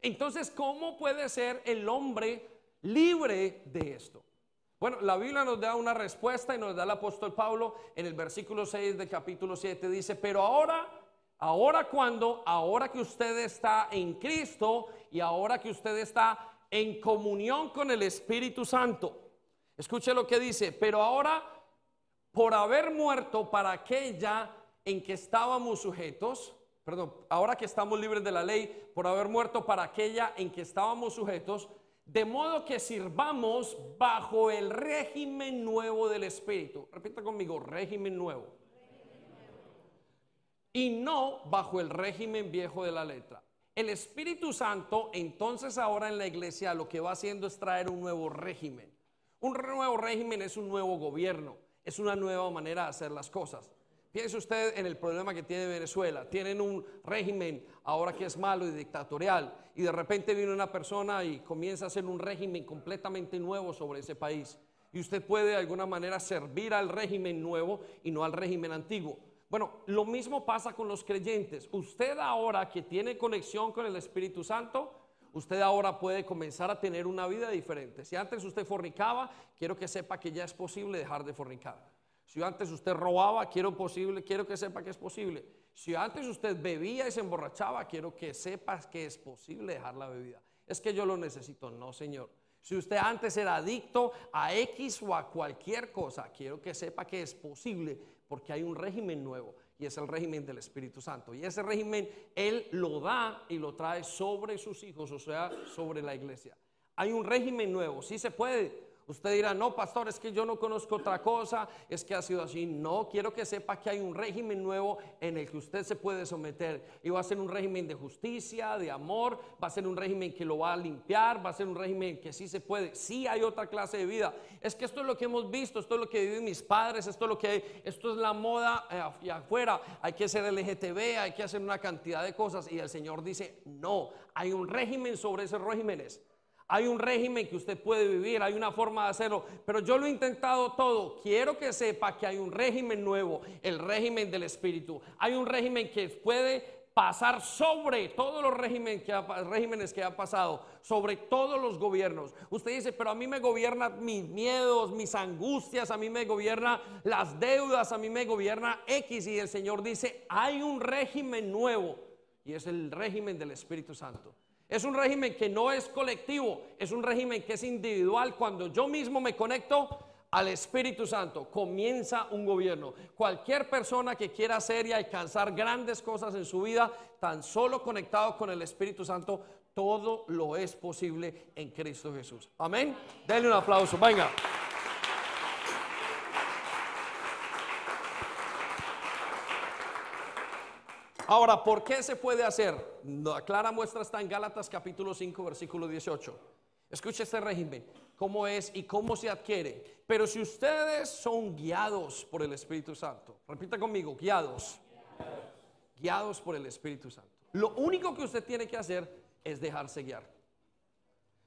Entonces, ¿cómo puede ser el hombre libre de esto? Bueno, la Biblia nos da una respuesta y nos da el apóstol Pablo en el versículo 6 del capítulo 7. Dice, pero ahora, ahora cuando, ahora que usted está en Cristo y ahora que usted está en comunión con el Espíritu Santo. Escuche lo que dice, pero ahora, por haber muerto para aquella en que estábamos sujetos, perdón, ahora que estamos libres de la ley, por haber muerto para aquella en que estábamos sujetos, de modo que sirvamos bajo el régimen nuevo del Espíritu. Repita conmigo, régimen nuevo. Y no bajo el régimen viejo de la letra. El Espíritu Santo entonces ahora en la iglesia lo que va haciendo es traer un nuevo régimen. Un nuevo régimen es un nuevo gobierno, es una nueva manera de hacer las cosas. Piense usted en el problema que tiene Venezuela. Tienen un régimen ahora que es malo y dictatorial y de repente viene una persona y comienza a hacer un régimen completamente nuevo sobre ese país. Y usted puede de alguna manera servir al régimen nuevo y no al régimen antiguo. Bueno, lo mismo pasa con los creyentes. Usted ahora que tiene conexión con el Espíritu Santo, usted ahora puede comenzar a tener una vida diferente. Si antes usted fornicaba, quiero que sepa que ya es posible dejar de fornicar. Si antes usted robaba, quiero, posible, quiero que sepa que es posible. Si antes usted bebía y se emborrachaba, quiero que sepas que es posible dejar la bebida. Es que yo lo necesito, no, Señor. Si usted antes era adicto a X o a cualquier cosa, quiero que sepa que es posible porque hay un régimen nuevo y es el régimen del Espíritu Santo. Y ese régimen Él lo da y lo trae sobre sus hijos, o sea, sobre la iglesia. Hay un régimen nuevo, sí se puede. Usted dirá, no, pastor, es que yo no conozco otra cosa, es que ha sido así. No, quiero que sepa que hay un régimen nuevo en el que usted se puede someter. Y va a ser un régimen de justicia, de amor, va a ser un régimen que lo va a limpiar, va a ser un régimen que sí se puede. Sí hay otra clase de vida. Es que esto es lo que hemos visto, esto es lo que viven mis padres, esto es lo que hay, esto es la moda eh, afuera. Hay que ser LGTB, hay que hacer una cantidad de cosas. Y el Señor dice, no, hay un régimen sobre esos regímenes. Hay un régimen que usted puede vivir, hay una forma de hacerlo, pero yo lo he intentado todo. Quiero que sepa que hay un régimen nuevo, el régimen del Espíritu. Hay un régimen que puede pasar sobre todos los regímenes que, ha, regímenes que ha pasado, sobre todos los gobiernos. Usted dice, pero a mí me gobiernan mis miedos, mis angustias, a mí me gobierna las deudas, a mí me gobierna X. Y el Señor dice, hay un régimen nuevo y es el régimen del Espíritu Santo. Es un régimen que no es colectivo, es un régimen que es individual. Cuando yo mismo me conecto al Espíritu Santo, comienza un gobierno. Cualquier persona que quiera hacer y alcanzar grandes cosas en su vida, tan solo conectado con el Espíritu Santo, todo lo es posible en Cristo Jesús. Amén. Denle un aplauso. Venga. Ahora, ¿por qué se puede hacer? La clara muestra está en Gálatas capítulo 5, versículo 18. Escuche este régimen, cómo es y cómo se adquiere. Pero si ustedes son guiados por el Espíritu Santo, repita conmigo, guiados. Guiados por el Espíritu Santo. Lo único que usted tiene que hacer es dejarse guiar.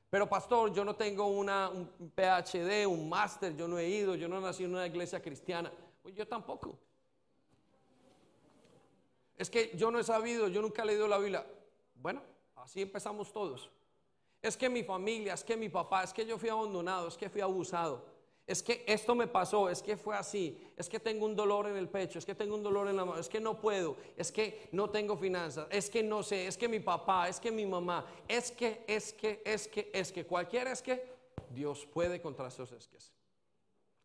Pero pastor, yo no tengo una, un PhD, un máster, yo no he ido, yo no nací en una iglesia cristiana. Pues yo tampoco. Es que yo no he sabido, yo nunca he leído la Biblia. Bueno, así empezamos todos. Es que mi familia, es que mi papá, es que yo fui abandonado, es que fui abusado. Es que esto me pasó, es que fue así, es que tengo un dolor en el pecho, es que tengo un dolor en la mano, es que no puedo, es que no tengo finanzas, es que no sé, es que mi papá, es que mi mamá, es que, es que, es que, es que, cualquiera es que Dios puede contra esos esques.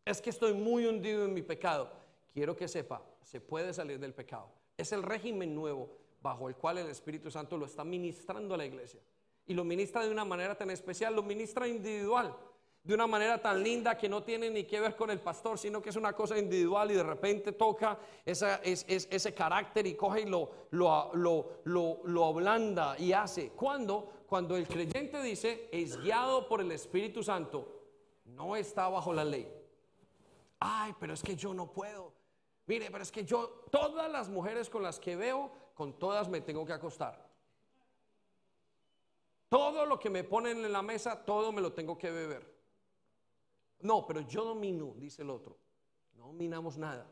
Es que estoy muy hundido en mi pecado. Quiero que sepa, se puede salir del pecado. Es el régimen nuevo bajo el cual el Espíritu Santo lo está ministrando a la iglesia. Y lo ministra de una manera tan especial, lo ministra individual, de una manera tan linda que no tiene ni que ver con el pastor, sino que es una cosa individual y de repente toca ese carácter y coge y lo, lo, lo, lo ablanda y hace. ¿Cuándo? Cuando el creyente dice, es guiado por el Espíritu Santo, no está bajo la ley. Ay, pero es que yo no puedo. Mire, pero es que yo, todas las mujeres con las que veo, con todas me tengo que acostar. Todo lo que me ponen en la mesa, todo me lo tengo que beber. No, pero yo domino, dice el otro. No dominamos nada.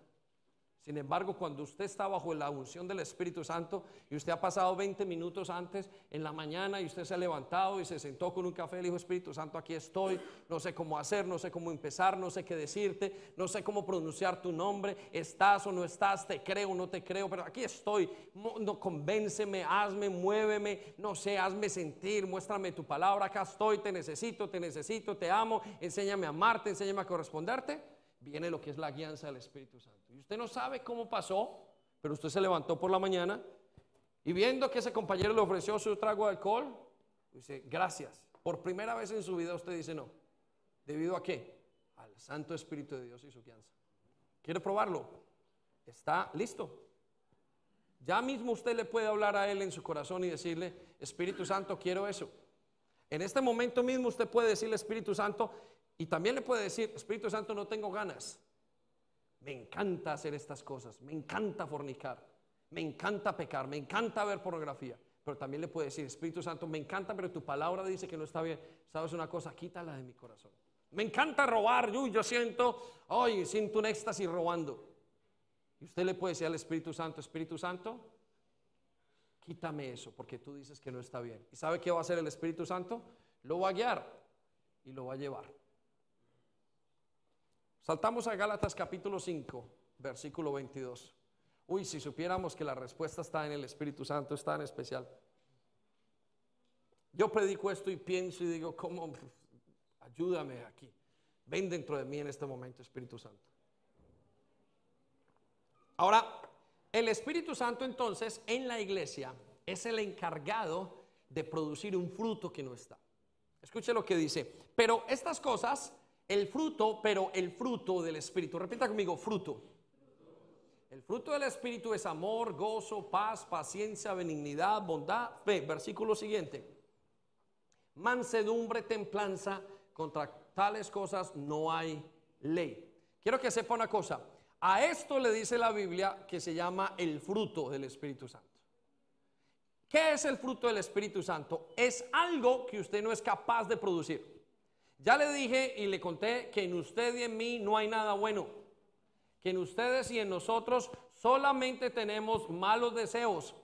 Sin embargo, cuando usted está bajo la unción del Espíritu Santo y usted ha pasado 20 minutos antes en la mañana y usted se ha levantado y se sentó con un café, le dijo, Espíritu Santo, aquí estoy, no sé cómo hacer, no sé cómo empezar, no sé qué decirte, no sé cómo pronunciar tu nombre, estás o no estás, te creo o no te creo, pero aquí estoy, no, convénceme, hazme, muéveme, no sé, hazme sentir, muéstrame tu palabra, acá estoy, te necesito, te necesito, te amo, enséñame a amarte, enséñame a corresponderte. Viene lo que es la guianza del Espíritu Santo. Y usted no sabe cómo pasó, pero usted se levantó por la mañana y viendo que ese compañero le ofreció su trago de alcohol, dice, gracias. Por primera vez en su vida usted dice no. ¿Debido a qué? Al Santo Espíritu de Dios y su guianza. ¿Quiere probarlo? Está listo. Ya mismo usted le puede hablar a él en su corazón y decirle, Espíritu Santo, quiero eso. En este momento mismo usted puede decirle, Espíritu Santo, y también le puede decir, Espíritu Santo, no tengo ganas. Me encanta hacer estas cosas, me encanta fornicar, me encanta pecar, me encanta ver pornografía. Pero también le puede decir, Espíritu Santo, me encanta, pero tu palabra dice que no está bien. ¿Sabes una cosa? Quítala de mi corazón. Me encanta robar, yo, yo siento, hoy siento un éxtasis robando. Y usted le puede decir al Espíritu Santo, Espíritu Santo, quítame eso, porque tú dices que no está bien. ¿Y sabe qué va a hacer el Espíritu Santo? Lo va a guiar y lo va a llevar. Saltamos a Gálatas capítulo 5, versículo 22. Uy, si supiéramos que la respuesta está en el Espíritu Santo, es tan especial. Yo predico esto y pienso y digo, ¿cómo? Ayúdame aquí. Ven dentro de mí en este momento, Espíritu Santo. Ahora, el Espíritu Santo entonces en la iglesia es el encargado de producir un fruto que no está. Escuche lo que dice. Pero estas cosas el fruto, pero el fruto del Espíritu. Repita conmigo, fruto. El fruto del Espíritu es amor, gozo, paz, paciencia, benignidad, bondad, fe. Versículo siguiente. Mansedumbre, templanza, contra tales cosas no hay ley. Quiero que sepa una cosa. A esto le dice la Biblia que se llama el fruto del Espíritu Santo. ¿Qué es el fruto del Espíritu Santo? Es algo que usted no es capaz de producir. Ya le dije y le conté que en usted y en mí no hay nada bueno. Que en ustedes y en nosotros solamente tenemos malos deseos,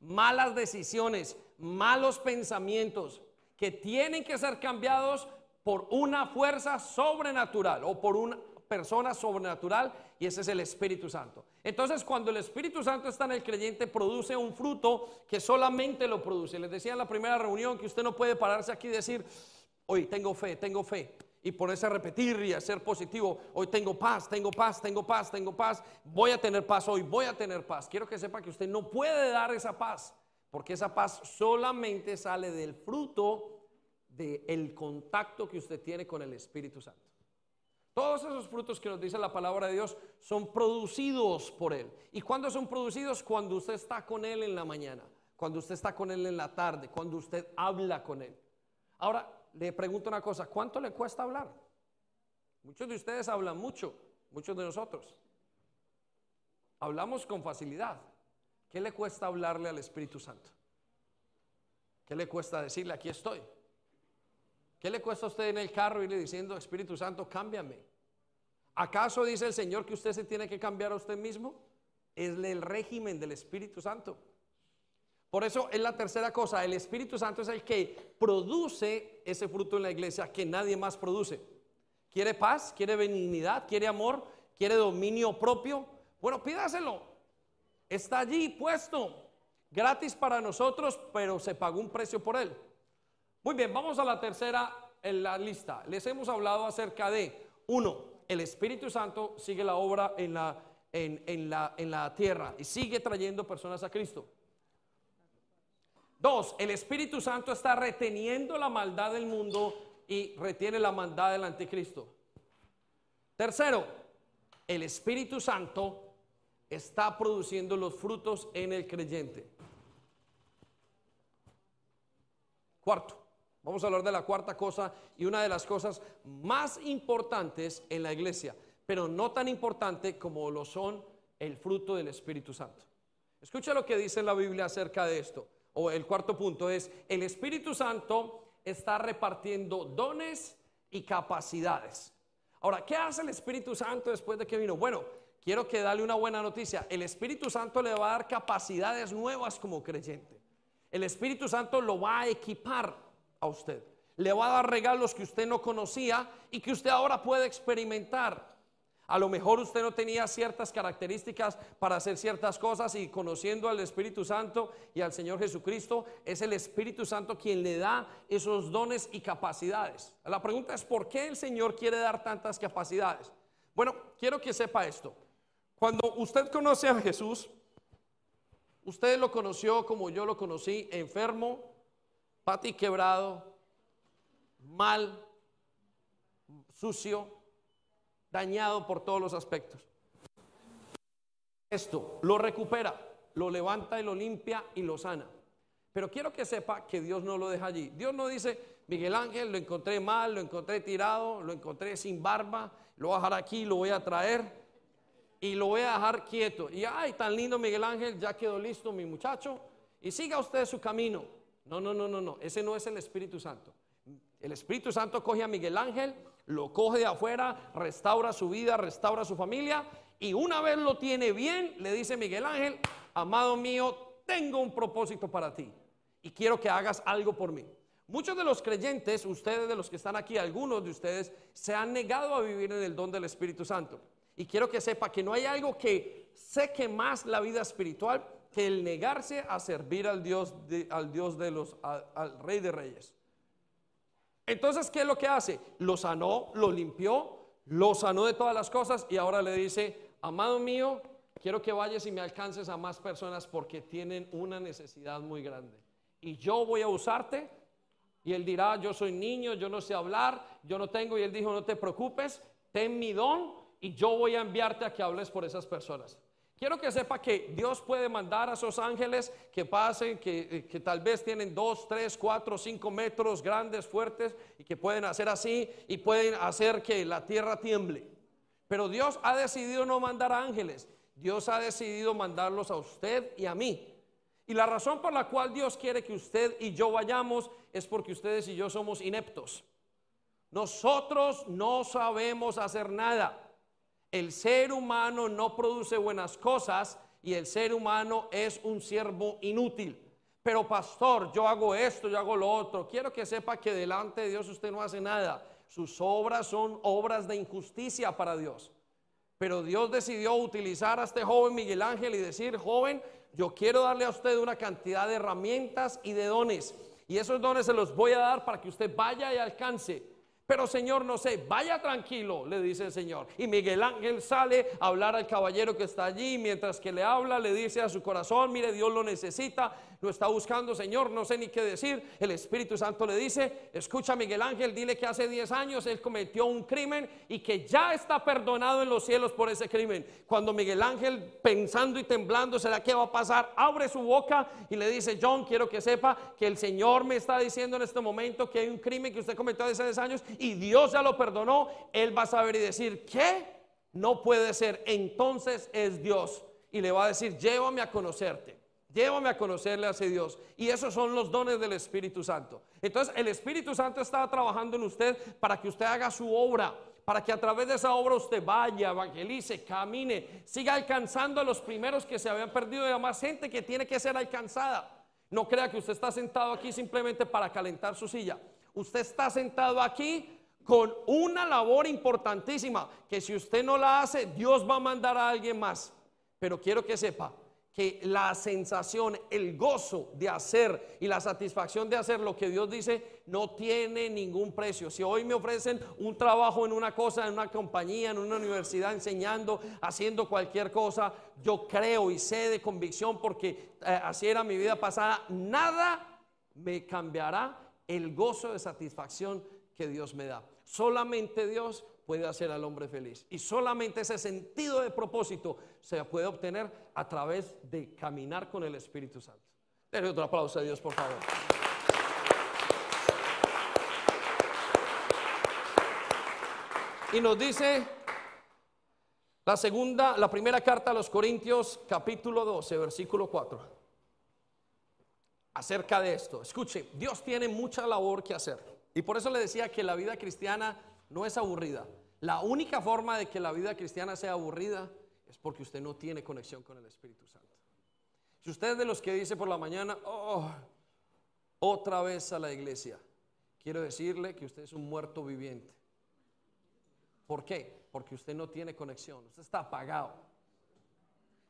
malas decisiones, malos pensamientos que tienen que ser cambiados por una fuerza sobrenatural o por una persona sobrenatural y ese es el Espíritu Santo. Entonces cuando el Espíritu Santo está en el creyente produce un fruto que solamente lo produce. Les decía en la primera reunión que usted no puede pararse aquí y decir, Hoy tengo fe, tengo fe. Y ponerse a repetir y a ser positivo. Hoy tengo paz, tengo paz, tengo paz, tengo paz. Voy a tener paz hoy, voy a tener paz. Quiero que sepa que usted no puede dar esa paz. Porque esa paz solamente sale del fruto del contacto que usted tiene con el Espíritu Santo. Todos esos frutos que nos dice la palabra de Dios son producidos por Él. ¿Y cuándo son producidos? Cuando usted está con Él en la mañana, cuando usted está con Él en la tarde, cuando usted habla con Él. Ahora, le pregunto una cosa, ¿cuánto le cuesta hablar? Muchos de ustedes hablan mucho, muchos de nosotros. Hablamos con facilidad. ¿Qué le cuesta hablarle al Espíritu Santo? ¿Qué le cuesta decirle, aquí estoy? ¿Qué le cuesta a usted en el carro irle diciendo, Espíritu Santo, cámbiame? ¿Acaso dice el Señor que usted se tiene que cambiar a usted mismo? Es el régimen del Espíritu Santo. Por eso es la tercera cosa, el Espíritu Santo es el que produce ese fruto en la iglesia que nadie más produce. ¿Quiere paz? ¿Quiere benignidad? ¿Quiere amor? ¿Quiere dominio propio? Bueno, pídaselo. Está allí puesto, gratis para nosotros, pero se pagó un precio por él. Muy bien, vamos a la tercera en la lista. Les hemos hablado acerca de, uno, el Espíritu Santo sigue la obra en la, en, la, en la tierra y sigue trayendo personas a Cristo. Dos, el Espíritu Santo está reteniendo la maldad del mundo y retiene la maldad del anticristo. Tercero, el Espíritu Santo está produciendo los frutos en el creyente. Cuarto, vamos a hablar de la cuarta cosa y una de las cosas más importantes en la iglesia, pero no tan importante como lo son el fruto del Espíritu Santo. Escucha lo que dice la Biblia acerca de esto o el cuarto punto es, el Espíritu Santo está repartiendo dones y capacidades. Ahora, ¿qué hace el Espíritu Santo después de que vino? Bueno, quiero que dale una buena noticia. El Espíritu Santo le va a dar capacidades nuevas como creyente. El Espíritu Santo lo va a equipar a usted. Le va a dar regalos que usted no conocía y que usted ahora puede experimentar. A lo mejor usted no tenía ciertas características para hacer ciertas cosas y conociendo al Espíritu Santo y al Señor Jesucristo, es el Espíritu Santo quien le da esos dones y capacidades. La pregunta es, ¿por qué el Señor quiere dar tantas capacidades? Bueno, quiero que sepa esto. Cuando usted conoce a Jesús, usted lo conoció como yo lo conocí, enfermo, pati quebrado, mal, sucio, dañado por todos los aspectos. Esto lo recupera, lo levanta y lo limpia y lo sana. Pero quiero que sepa que Dios no lo deja allí. Dios no dice, Miguel Ángel, lo encontré mal, lo encontré tirado, lo encontré sin barba, lo voy a dejar aquí, lo voy a traer y lo voy a dejar quieto. Y ay, tan lindo Miguel Ángel, ya quedó listo mi muchacho y siga usted su camino. No, no, no, no, no, ese no es el Espíritu Santo. El Espíritu Santo coge a Miguel Ángel lo coge de afuera, restaura su vida, restaura su familia y una vez lo tiene bien, le dice Miguel Ángel, amado mío, tengo un propósito para ti y quiero que hagas algo por mí. Muchos de los creyentes, ustedes de los que están aquí, algunos de ustedes, se han negado a vivir en el don del Espíritu Santo. Y quiero que sepa que no hay algo que seque más la vida espiritual que el negarse a servir al Dios de, al Dios de los, al Rey de Reyes. Entonces, ¿qué es lo que hace? Lo sanó, lo limpió, lo sanó de todas las cosas y ahora le dice, amado mío, quiero que vayas y me alcances a más personas porque tienen una necesidad muy grande. Y yo voy a usarte. Y él dirá, yo soy niño, yo no sé hablar, yo no tengo. Y él dijo, no te preocupes, ten mi don y yo voy a enviarte a que hables por esas personas. Quiero que sepa que Dios puede mandar a esos ángeles que pasen, que, que, tal vez tienen dos, tres, cuatro, cinco metros grandes, fuertes, y que pueden hacer así y pueden hacer que la tierra tiemble. Pero Dios ha decidido no mandar ángeles. Dios ha decidido mandarlos a usted y a mí. Y la razón por la cual Dios quiere que usted y yo vayamos es porque ustedes y yo somos ineptos. Nosotros no sabemos hacer nada el ser humano no produce buenas cosas y el ser humano es un siervo inútil. Pero pastor, yo hago esto, yo hago lo otro. Quiero que sepa que delante de Dios usted no hace nada. Sus obras son obras de injusticia para Dios. Pero Dios decidió utilizar a este joven Miguel Ángel y decir, joven, yo quiero darle a usted una cantidad de herramientas y de dones. Y esos dones se los voy a dar para que usted vaya y alcance pero Señor, no sé, vaya tranquilo, le dice el Señor. Y Miguel Ángel sale a hablar al caballero que está allí, mientras que le habla, le dice a su corazón, mire, Dios lo necesita, lo está buscando, Señor, no sé ni qué decir. El Espíritu Santo le dice, escucha Miguel Ángel, dile que hace 10 años él cometió un crimen y que ya está perdonado en los cielos por ese crimen. Cuando Miguel Ángel, pensando y temblando, ¿será qué va a pasar? Abre su boca y le dice, John, quiero que sepa que el Señor me está diciendo en este momento que hay un crimen que usted cometió hace 10 años y Dios ya lo perdonó. Él va a saber y decir, ¿qué? No puede ser. Entonces es Dios. Y le va a decir, llévame a conocerte. Llévame a conocerle a ese Dios. Y esos son los dones del Espíritu Santo. Entonces el Espíritu Santo está trabajando en usted para que usted haga su obra. Para que a través de esa obra usted vaya, evangelice, camine, siga alcanzando a los primeros que se habían perdido y a más gente que tiene que ser alcanzada. No crea que usted está sentado aquí simplemente para calentar su silla. Usted está sentado aquí con una labor importantísima que si usted no la hace, Dios va a mandar a alguien más. Pero quiero que sepa, que la sensación, el gozo de hacer y la satisfacción de hacer lo que Dios dice no tiene ningún precio. Si hoy me ofrecen un trabajo en una cosa, en una compañía, en una universidad, enseñando, haciendo cualquier cosa, yo creo y sé de convicción porque eh, así era mi vida pasada, nada me cambiará el gozo de satisfacción que Dios me da. Solamente Dios puede hacer al hombre feliz. Y solamente ese sentido de propósito se puede obtener a través de caminar con el Espíritu Santo. Denle otro aplauso a Dios, por favor. Y nos dice la segunda, la primera carta a los Corintios, capítulo 12, versículo 4. Acerca de esto, escuche, Dios tiene mucha labor que hacer. Y por eso le decía que la vida cristiana no es aburrida. La única forma de que la vida cristiana sea aburrida es porque usted no tiene conexión con el Espíritu Santo. Si usted es de los que dice por la mañana, oh, otra vez a la iglesia, quiero decirle que usted es un muerto viviente. ¿Por qué? Porque usted no tiene conexión, usted está apagado.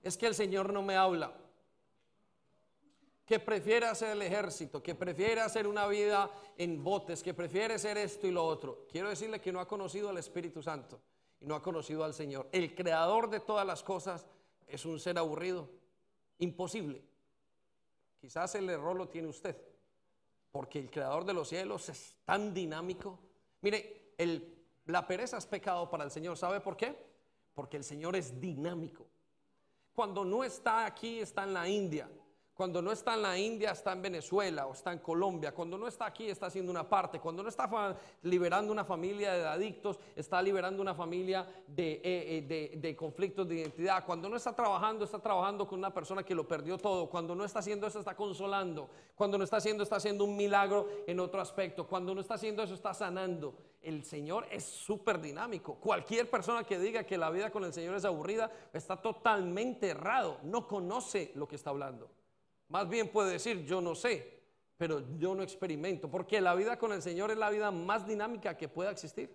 Es que el Señor no me habla. Que prefiere hacer el ejército, que prefiere hacer una vida en botes, que prefiere hacer esto y lo otro. Quiero decirle que no ha conocido al Espíritu Santo y no ha conocido al Señor. El creador de todas las cosas es un ser aburrido, imposible. Quizás el error lo tiene usted, porque el creador de los cielos es tan dinámico. Mire, la pereza es pecado para el Señor. ¿Sabe por qué? Porque el Señor es dinámico. Cuando no está aquí, está en la India. Cuando no está en la India, está en Venezuela o está en Colombia. Cuando no está aquí, está haciendo una parte. Cuando no está liberando una familia de adictos, está liberando una familia de, eh, eh, de, conflictos de identidad. Cuando no está trabajando, está trabajando con una persona que lo perdió todo. Cuando no está haciendo eso, está consolando. Cuando no está haciendo, está haciendo un milagro en otro aspecto. Cuando no está haciendo eso, está sanando. El Señor es súper dinámico. Cualquier persona que diga que la vida con el Señor es aburrida, está totalmente errado. No conoce lo que está hablando. Más bien puede decir, yo no sé, pero yo no experimento, porque la vida con el Señor es la vida más dinámica que pueda existir.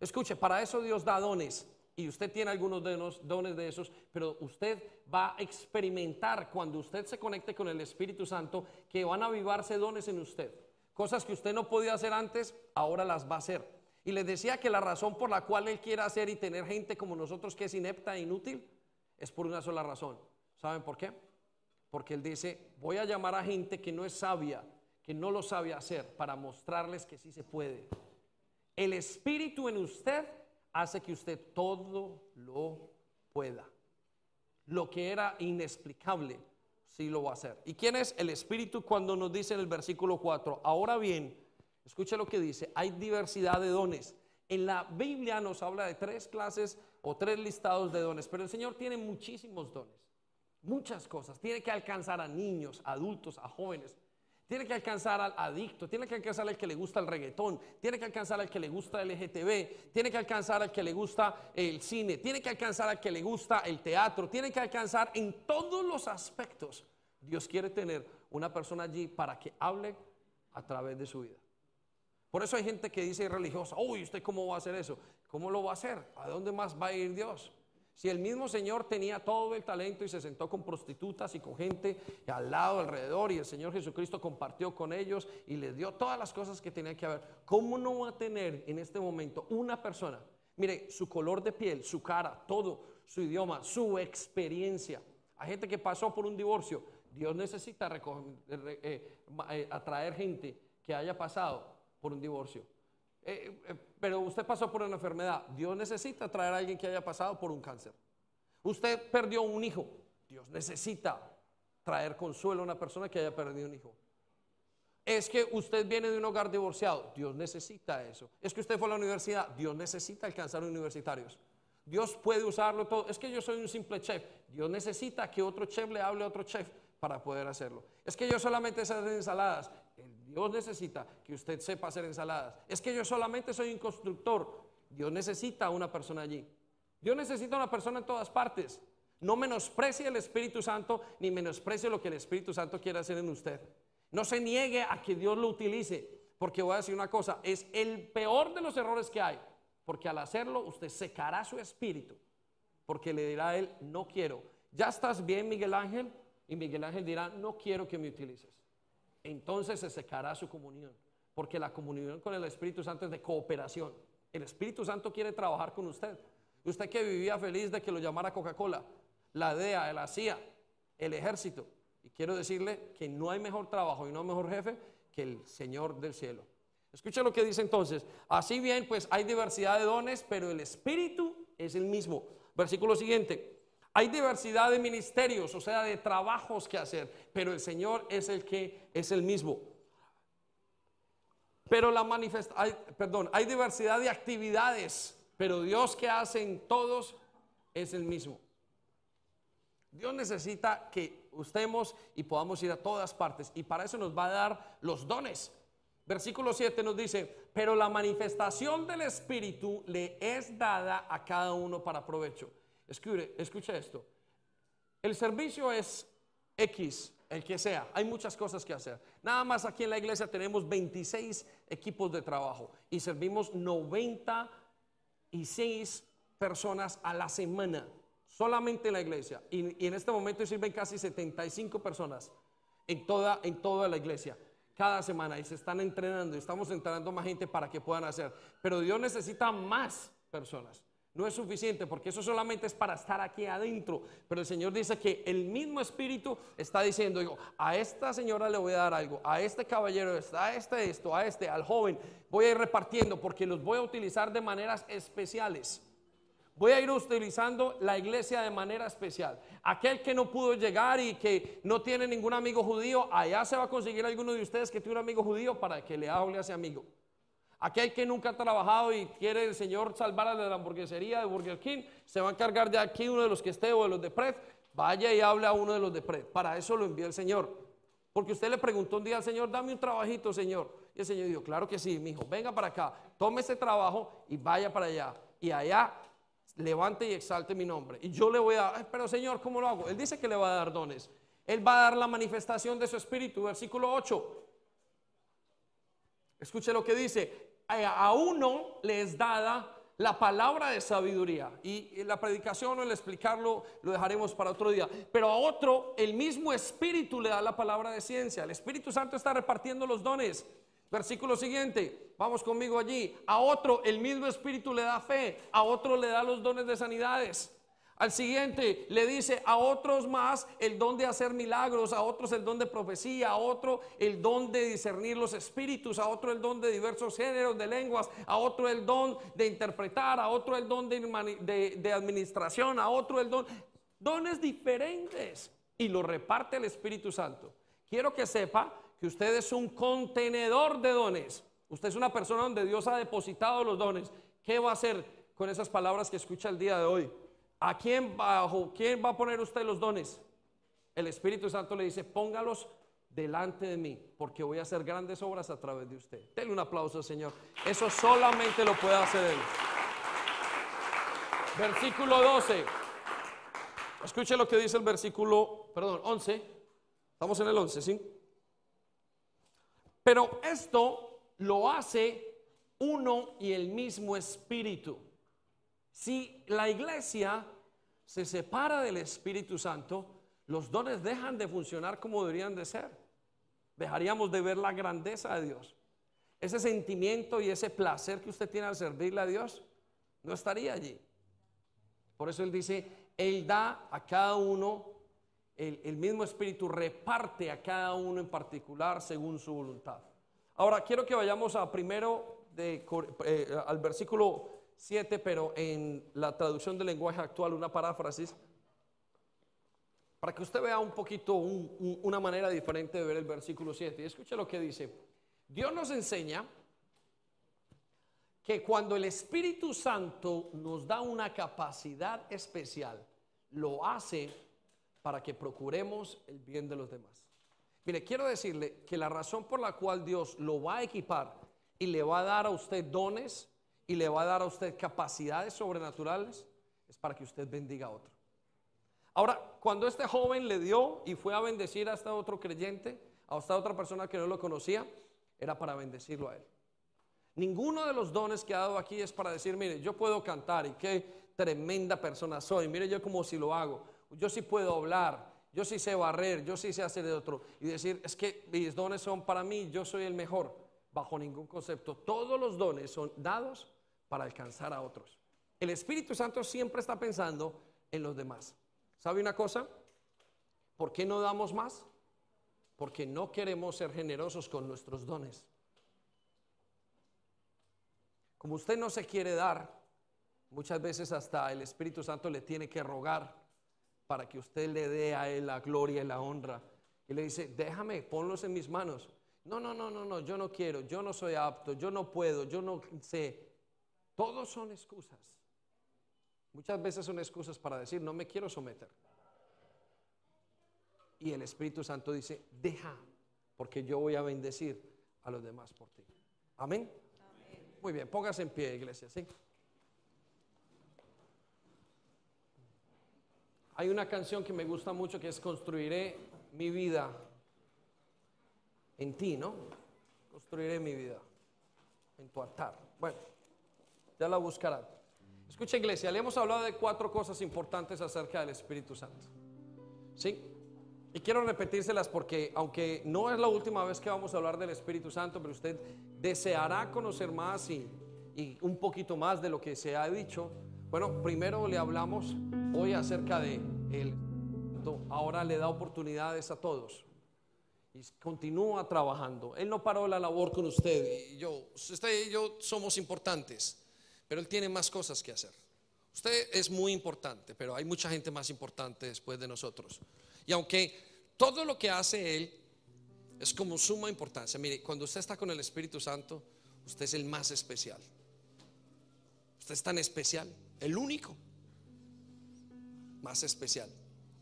Escuche, para eso Dios da dones y usted tiene algunos dones de esos, pero usted va a experimentar cuando usted se conecte con el Espíritu Santo que van a avivarse dones en usted. Cosas que usted no podía hacer antes, ahora las va a hacer. Y les decía que la razón por la cual Él quiere hacer y tener gente como nosotros que es inepta e inútil es por una sola razón. ¿Saben por qué? Porque él dice, voy a llamar a gente que no es sabia, que no lo sabe hacer, para mostrarles que sí se puede. El Espíritu en usted hace que usted todo lo pueda. Lo que era inexplicable, sí lo va a hacer. ¿Y quién es el Espíritu cuando nos dice en el versículo 4? Ahora bien, escuche lo que dice, hay diversidad de dones. En la Biblia nos habla de tres clases o tres listados de dones, pero el Señor tiene muchísimos dones muchas cosas. Tiene que alcanzar a niños, adultos, a jóvenes. Tiene que alcanzar al adicto, tiene que alcanzar al que le gusta el reggaetón, tiene que alcanzar al que le gusta el LGTB, tiene que alcanzar al que le gusta el cine, tiene que alcanzar al que le gusta el teatro, tiene que alcanzar en todos los aspectos. Dios quiere tener una persona allí para que hable a través de su vida. Por eso hay gente que dice religiosa, uy, ¿usted cómo va a hacer eso? ¿Cómo lo va a hacer? ¿A dónde más va a ir Dios? Si el mismo Señor tenía todo el talento y se sentó con prostitutas y con gente al lado, alrededor, y el Señor Jesucristo compartió con ellos y les dio todas las cosas que tenía que haber, ¿cómo no va a tener en este momento una persona? Mire, su color de piel, su cara, todo, su idioma, su experiencia. Hay gente que pasó por un divorcio. Dios necesita eh, eh, atraer gente que haya pasado por un divorcio. Eh, eh, pero usted pasó por una enfermedad. Dios necesita traer a alguien que haya pasado por un cáncer. Usted perdió un hijo. Dios necesita traer consuelo a una persona que haya perdido un hijo. Es que usted viene de un hogar divorciado. Dios necesita eso. Es que usted fue a la universidad. Dios necesita alcanzar universitarios. Dios puede usarlo todo. Es que yo soy un simple chef. Dios necesita que otro chef le hable a otro chef para poder hacerlo. Es que yo solamente sé hacer ensaladas. Dios necesita que usted sepa hacer ensaladas. Es que yo solamente soy un constructor. Dios necesita una persona allí. Dios necesita una persona en todas partes. No menosprecie el Espíritu Santo ni menosprecie lo que el Espíritu Santo quiere hacer en usted. No se niegue a que Dios lo utilice, porque voy a decir una cosa, es el peor de los errores que hay, porque al hacerlo usted secará su espíritu, porque le dirá a él, no quiero. Ya estás bien, Miguel Ángel, y Miguel Ángel dirá, no quiero que me utilices entonces se secará su comunión, porque la comunión con el Espíritu Santo es de cooperación. El Espíritu Santo quiere trabajar con usted. Usted que vivía feliz de que lo llamara Coca-Cola, la DEA, la CIA, el ejército. Y quiero decirle que no hay mejor trabajo y no mejor jefe que el Señor del cielo. Escucha lo que dice entonces. Así bien, pues hay diversidad de dones, pero el Espíritu es el mismo. Versículo siguiente. Hay diversidad de ministerios, o sea, de trabajos que hacer, pero el Señor es el que es el mismo. Pero la manifestación, perdón, hay diversidad de actividades, pero Dios que hace en todos es el mismo. Dios necesita que estemos y podamos ir a todas partes y para eso nos va a dar los dones. Versículo 7 nos dice, pero la manifestación del Espíritu le es dada a cada uno para provecho. Escuche, escuche esto. El servicio es X, el que sea. Hay muchas cosas que hacer. Nada más aquí en la iglesia tenemos 26 equipos de trabajo y servimos 96 personas a la semana, solamente en la iglesia. Y, en este momento sirven casi 75 personas en toda, en toda la iglesia cada semana y se están entrenando y estamos entrenando más gente para que puedan hacer. Pero Dios necesita más personas. No es suficiente porque eso solamente es para estar aquí adentro. Pero el Señor dice que el mismo Espíritu está diciendo, digo, a esta señora le voy a dar algo, a este caballero, a este esto, a este, al joven, voy a ir repartiendo porque los voy a utilizar de maneras especiales. Voy a ir utilizando la iglesia de manera especial. Aquel que no pudo llegar y que no tiene ningún amigo judío, allá se va a conseguir alguno de ustedes que tiene un amigo judío para que le hable a ese amigo. Aquel que nunca ha trabajado y quiere el Señor salvar a la hamburguesería de Burger King, se va a encargar de aquí uno de los que esté o de los de Pred. Vaya y hable a uno de los de Pred. Para eso lo envió el Señor. Porque usted le preguntó un día al Señor, dame un trabajito, Señor. Y el Señor dijo, claro que sí, mi hijo, venga para acá, tome ese trabajo y vaya para allá. Y allá levante y exalte mi nombre. Y yo le voy a dar, pero Señor, ¿cómo lo hago? Él dice que le va a dar dones. Él va a dar la manifestación de su espíritu, versículo 8. Escuche lo que dice, a uno le es dada la palabra de sabiduría. Y la predicación o el explicarlo lo dejaremos para otro día. Pero a otro, el mismo Espíritu le da la palabra de ciencia. El Espíritu Santo está repartiendo los dones. Versículo siguiente, vamos conmigo allí. A otro, el mismo Espíritu le da fe. A otro le da los dones de sanidades. Al siguiente le dice a otros más el don de hacer milagros, a otros el don de profecía, a otro el don de discernir los espíritus, a otro el don de diversos géneros de lenguas, a otro el don de interpretar, a otro el don de, administración, a otro el don, dones diferentes y lo reparte el Espíritu Santo. Quiero que sepa que usted es un contenedor de dones. Usted es una persona donde Dios ha depositado los dones. ¿Qué va a hacer con esas palabras que escucha el día de hoy? ¿A quién bajo quién va a poner usted los dones? El Espíritu Santo le dice, póngalos delante de mí, porque voy a hacer grandes obras a través de usted. Denle un aplauso, Señor. Eso solamente lo puede hacer Él. Versículo 12. Escuche lo que dice el versículo, perdón, 11. Estamos en el 11, ¿sí? Pero esto lo hace uno y el mismo Espíritu. Si la iglesia se separa del Espíritu Santo, los dones dejan de funcionar como deberían de ser. Dejaríamos de ver la grandeza de Dios. Ese sentimiento y ese placer que usted tiene al servirle a Dios no estaría allí. Por eso Él dice, Él da a cada uno, el, mismo Espíritu reparte a cada uno en particular según su voluntad. Ahora quiero que vayamos a primero eh, al versículo 7, pero en la traducción del lenguaje actual, una paráfrasis, para que usted vea un poquito una manera diferente de ver el versículo 7. Y escuche lo que dice. Dios nos enseña que cuando el Espíritu Santo nos da una capacidad especial, lo hace para que procuremos el bien de los demás. Mire, quiero decirle que la razón por la cual Dios lo va a equipar y le va a dar a usted dones, y le va a dar a usted capacidades sobrenaturales, es para que usted bendiga a otro. Ahora, cuando este joven le dio y fue a bendecir a este otro creyente, a esta otra persona que no lo conocía, era para bendecirlo a él. Ninguno de los dones que ha dado aquí es para decir, mire, yo puedo cantar y qué tremenda persona soy, mire yo como si lo hago, yo sí puedo hablar, yo sí sé barrer, yo sí sé hacer de otro y decir, es que mis dones son para mí, yo soy el mejor, bajo ningún concepto. Todos los dones son dados para alcanzar a otros. El Espíritu Santo siempre está pensando en los demás. ¿Sabe una cosa? ¿Por qué no damos más? Porque no queremos ser generosos con nuestros dones. Como usted no se quiere dar, muchas veces hasta el Espíritu Santo le tiene que rogar para que usted le dé a él la gloria y la honra. Y le dice, déjame, ponlos en mis manos. No, no, no, no, no, yo no quiero, yo no soy apto, yo no puedo, yo no sé. Todos son excusas. Muchas veces son excusas para decir, no me quiero someter. Y el Espíritu Santo dice, deja, porque yo voy a bendecir a los demás por ti. Amén. Muy bien, póngase en pie, iglesia, ¿sí? Hay una canción que me gusta mucho que es Construiré mi vida en ti, ¿no? Construiré mi vida en tu altar. Bueno, ya la buscarán. Escucha iglesia, le hemos hablado de cuatro cosas importantes acerca del Espíritu Santo. ¿Sí? Y quiero repetírselas porque aunque no es la última vez que vamos a hablar del Espíritu Santo, pero usted deseará conocer más y, y un poquito más de lo que se ha dicho. Bueno, primero le hablamos hoy acerca de él. Ahora le da oportunidades a todos y continúa trabajando. Él no paró la labor con usted. Y yo, usted y yo somos importantes, pero él tiene más cosas que hacer. Usted es muy importante, pero hay mucha gente más importante después de nosotros. Y aunque todo lo que hace Él es como suma importancia, mire, cuando usted está con el Espíritu Santo, usted es el más especial. Usted es tan especial, el único más especial.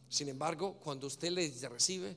Sin embargo, cuando usted le recibe,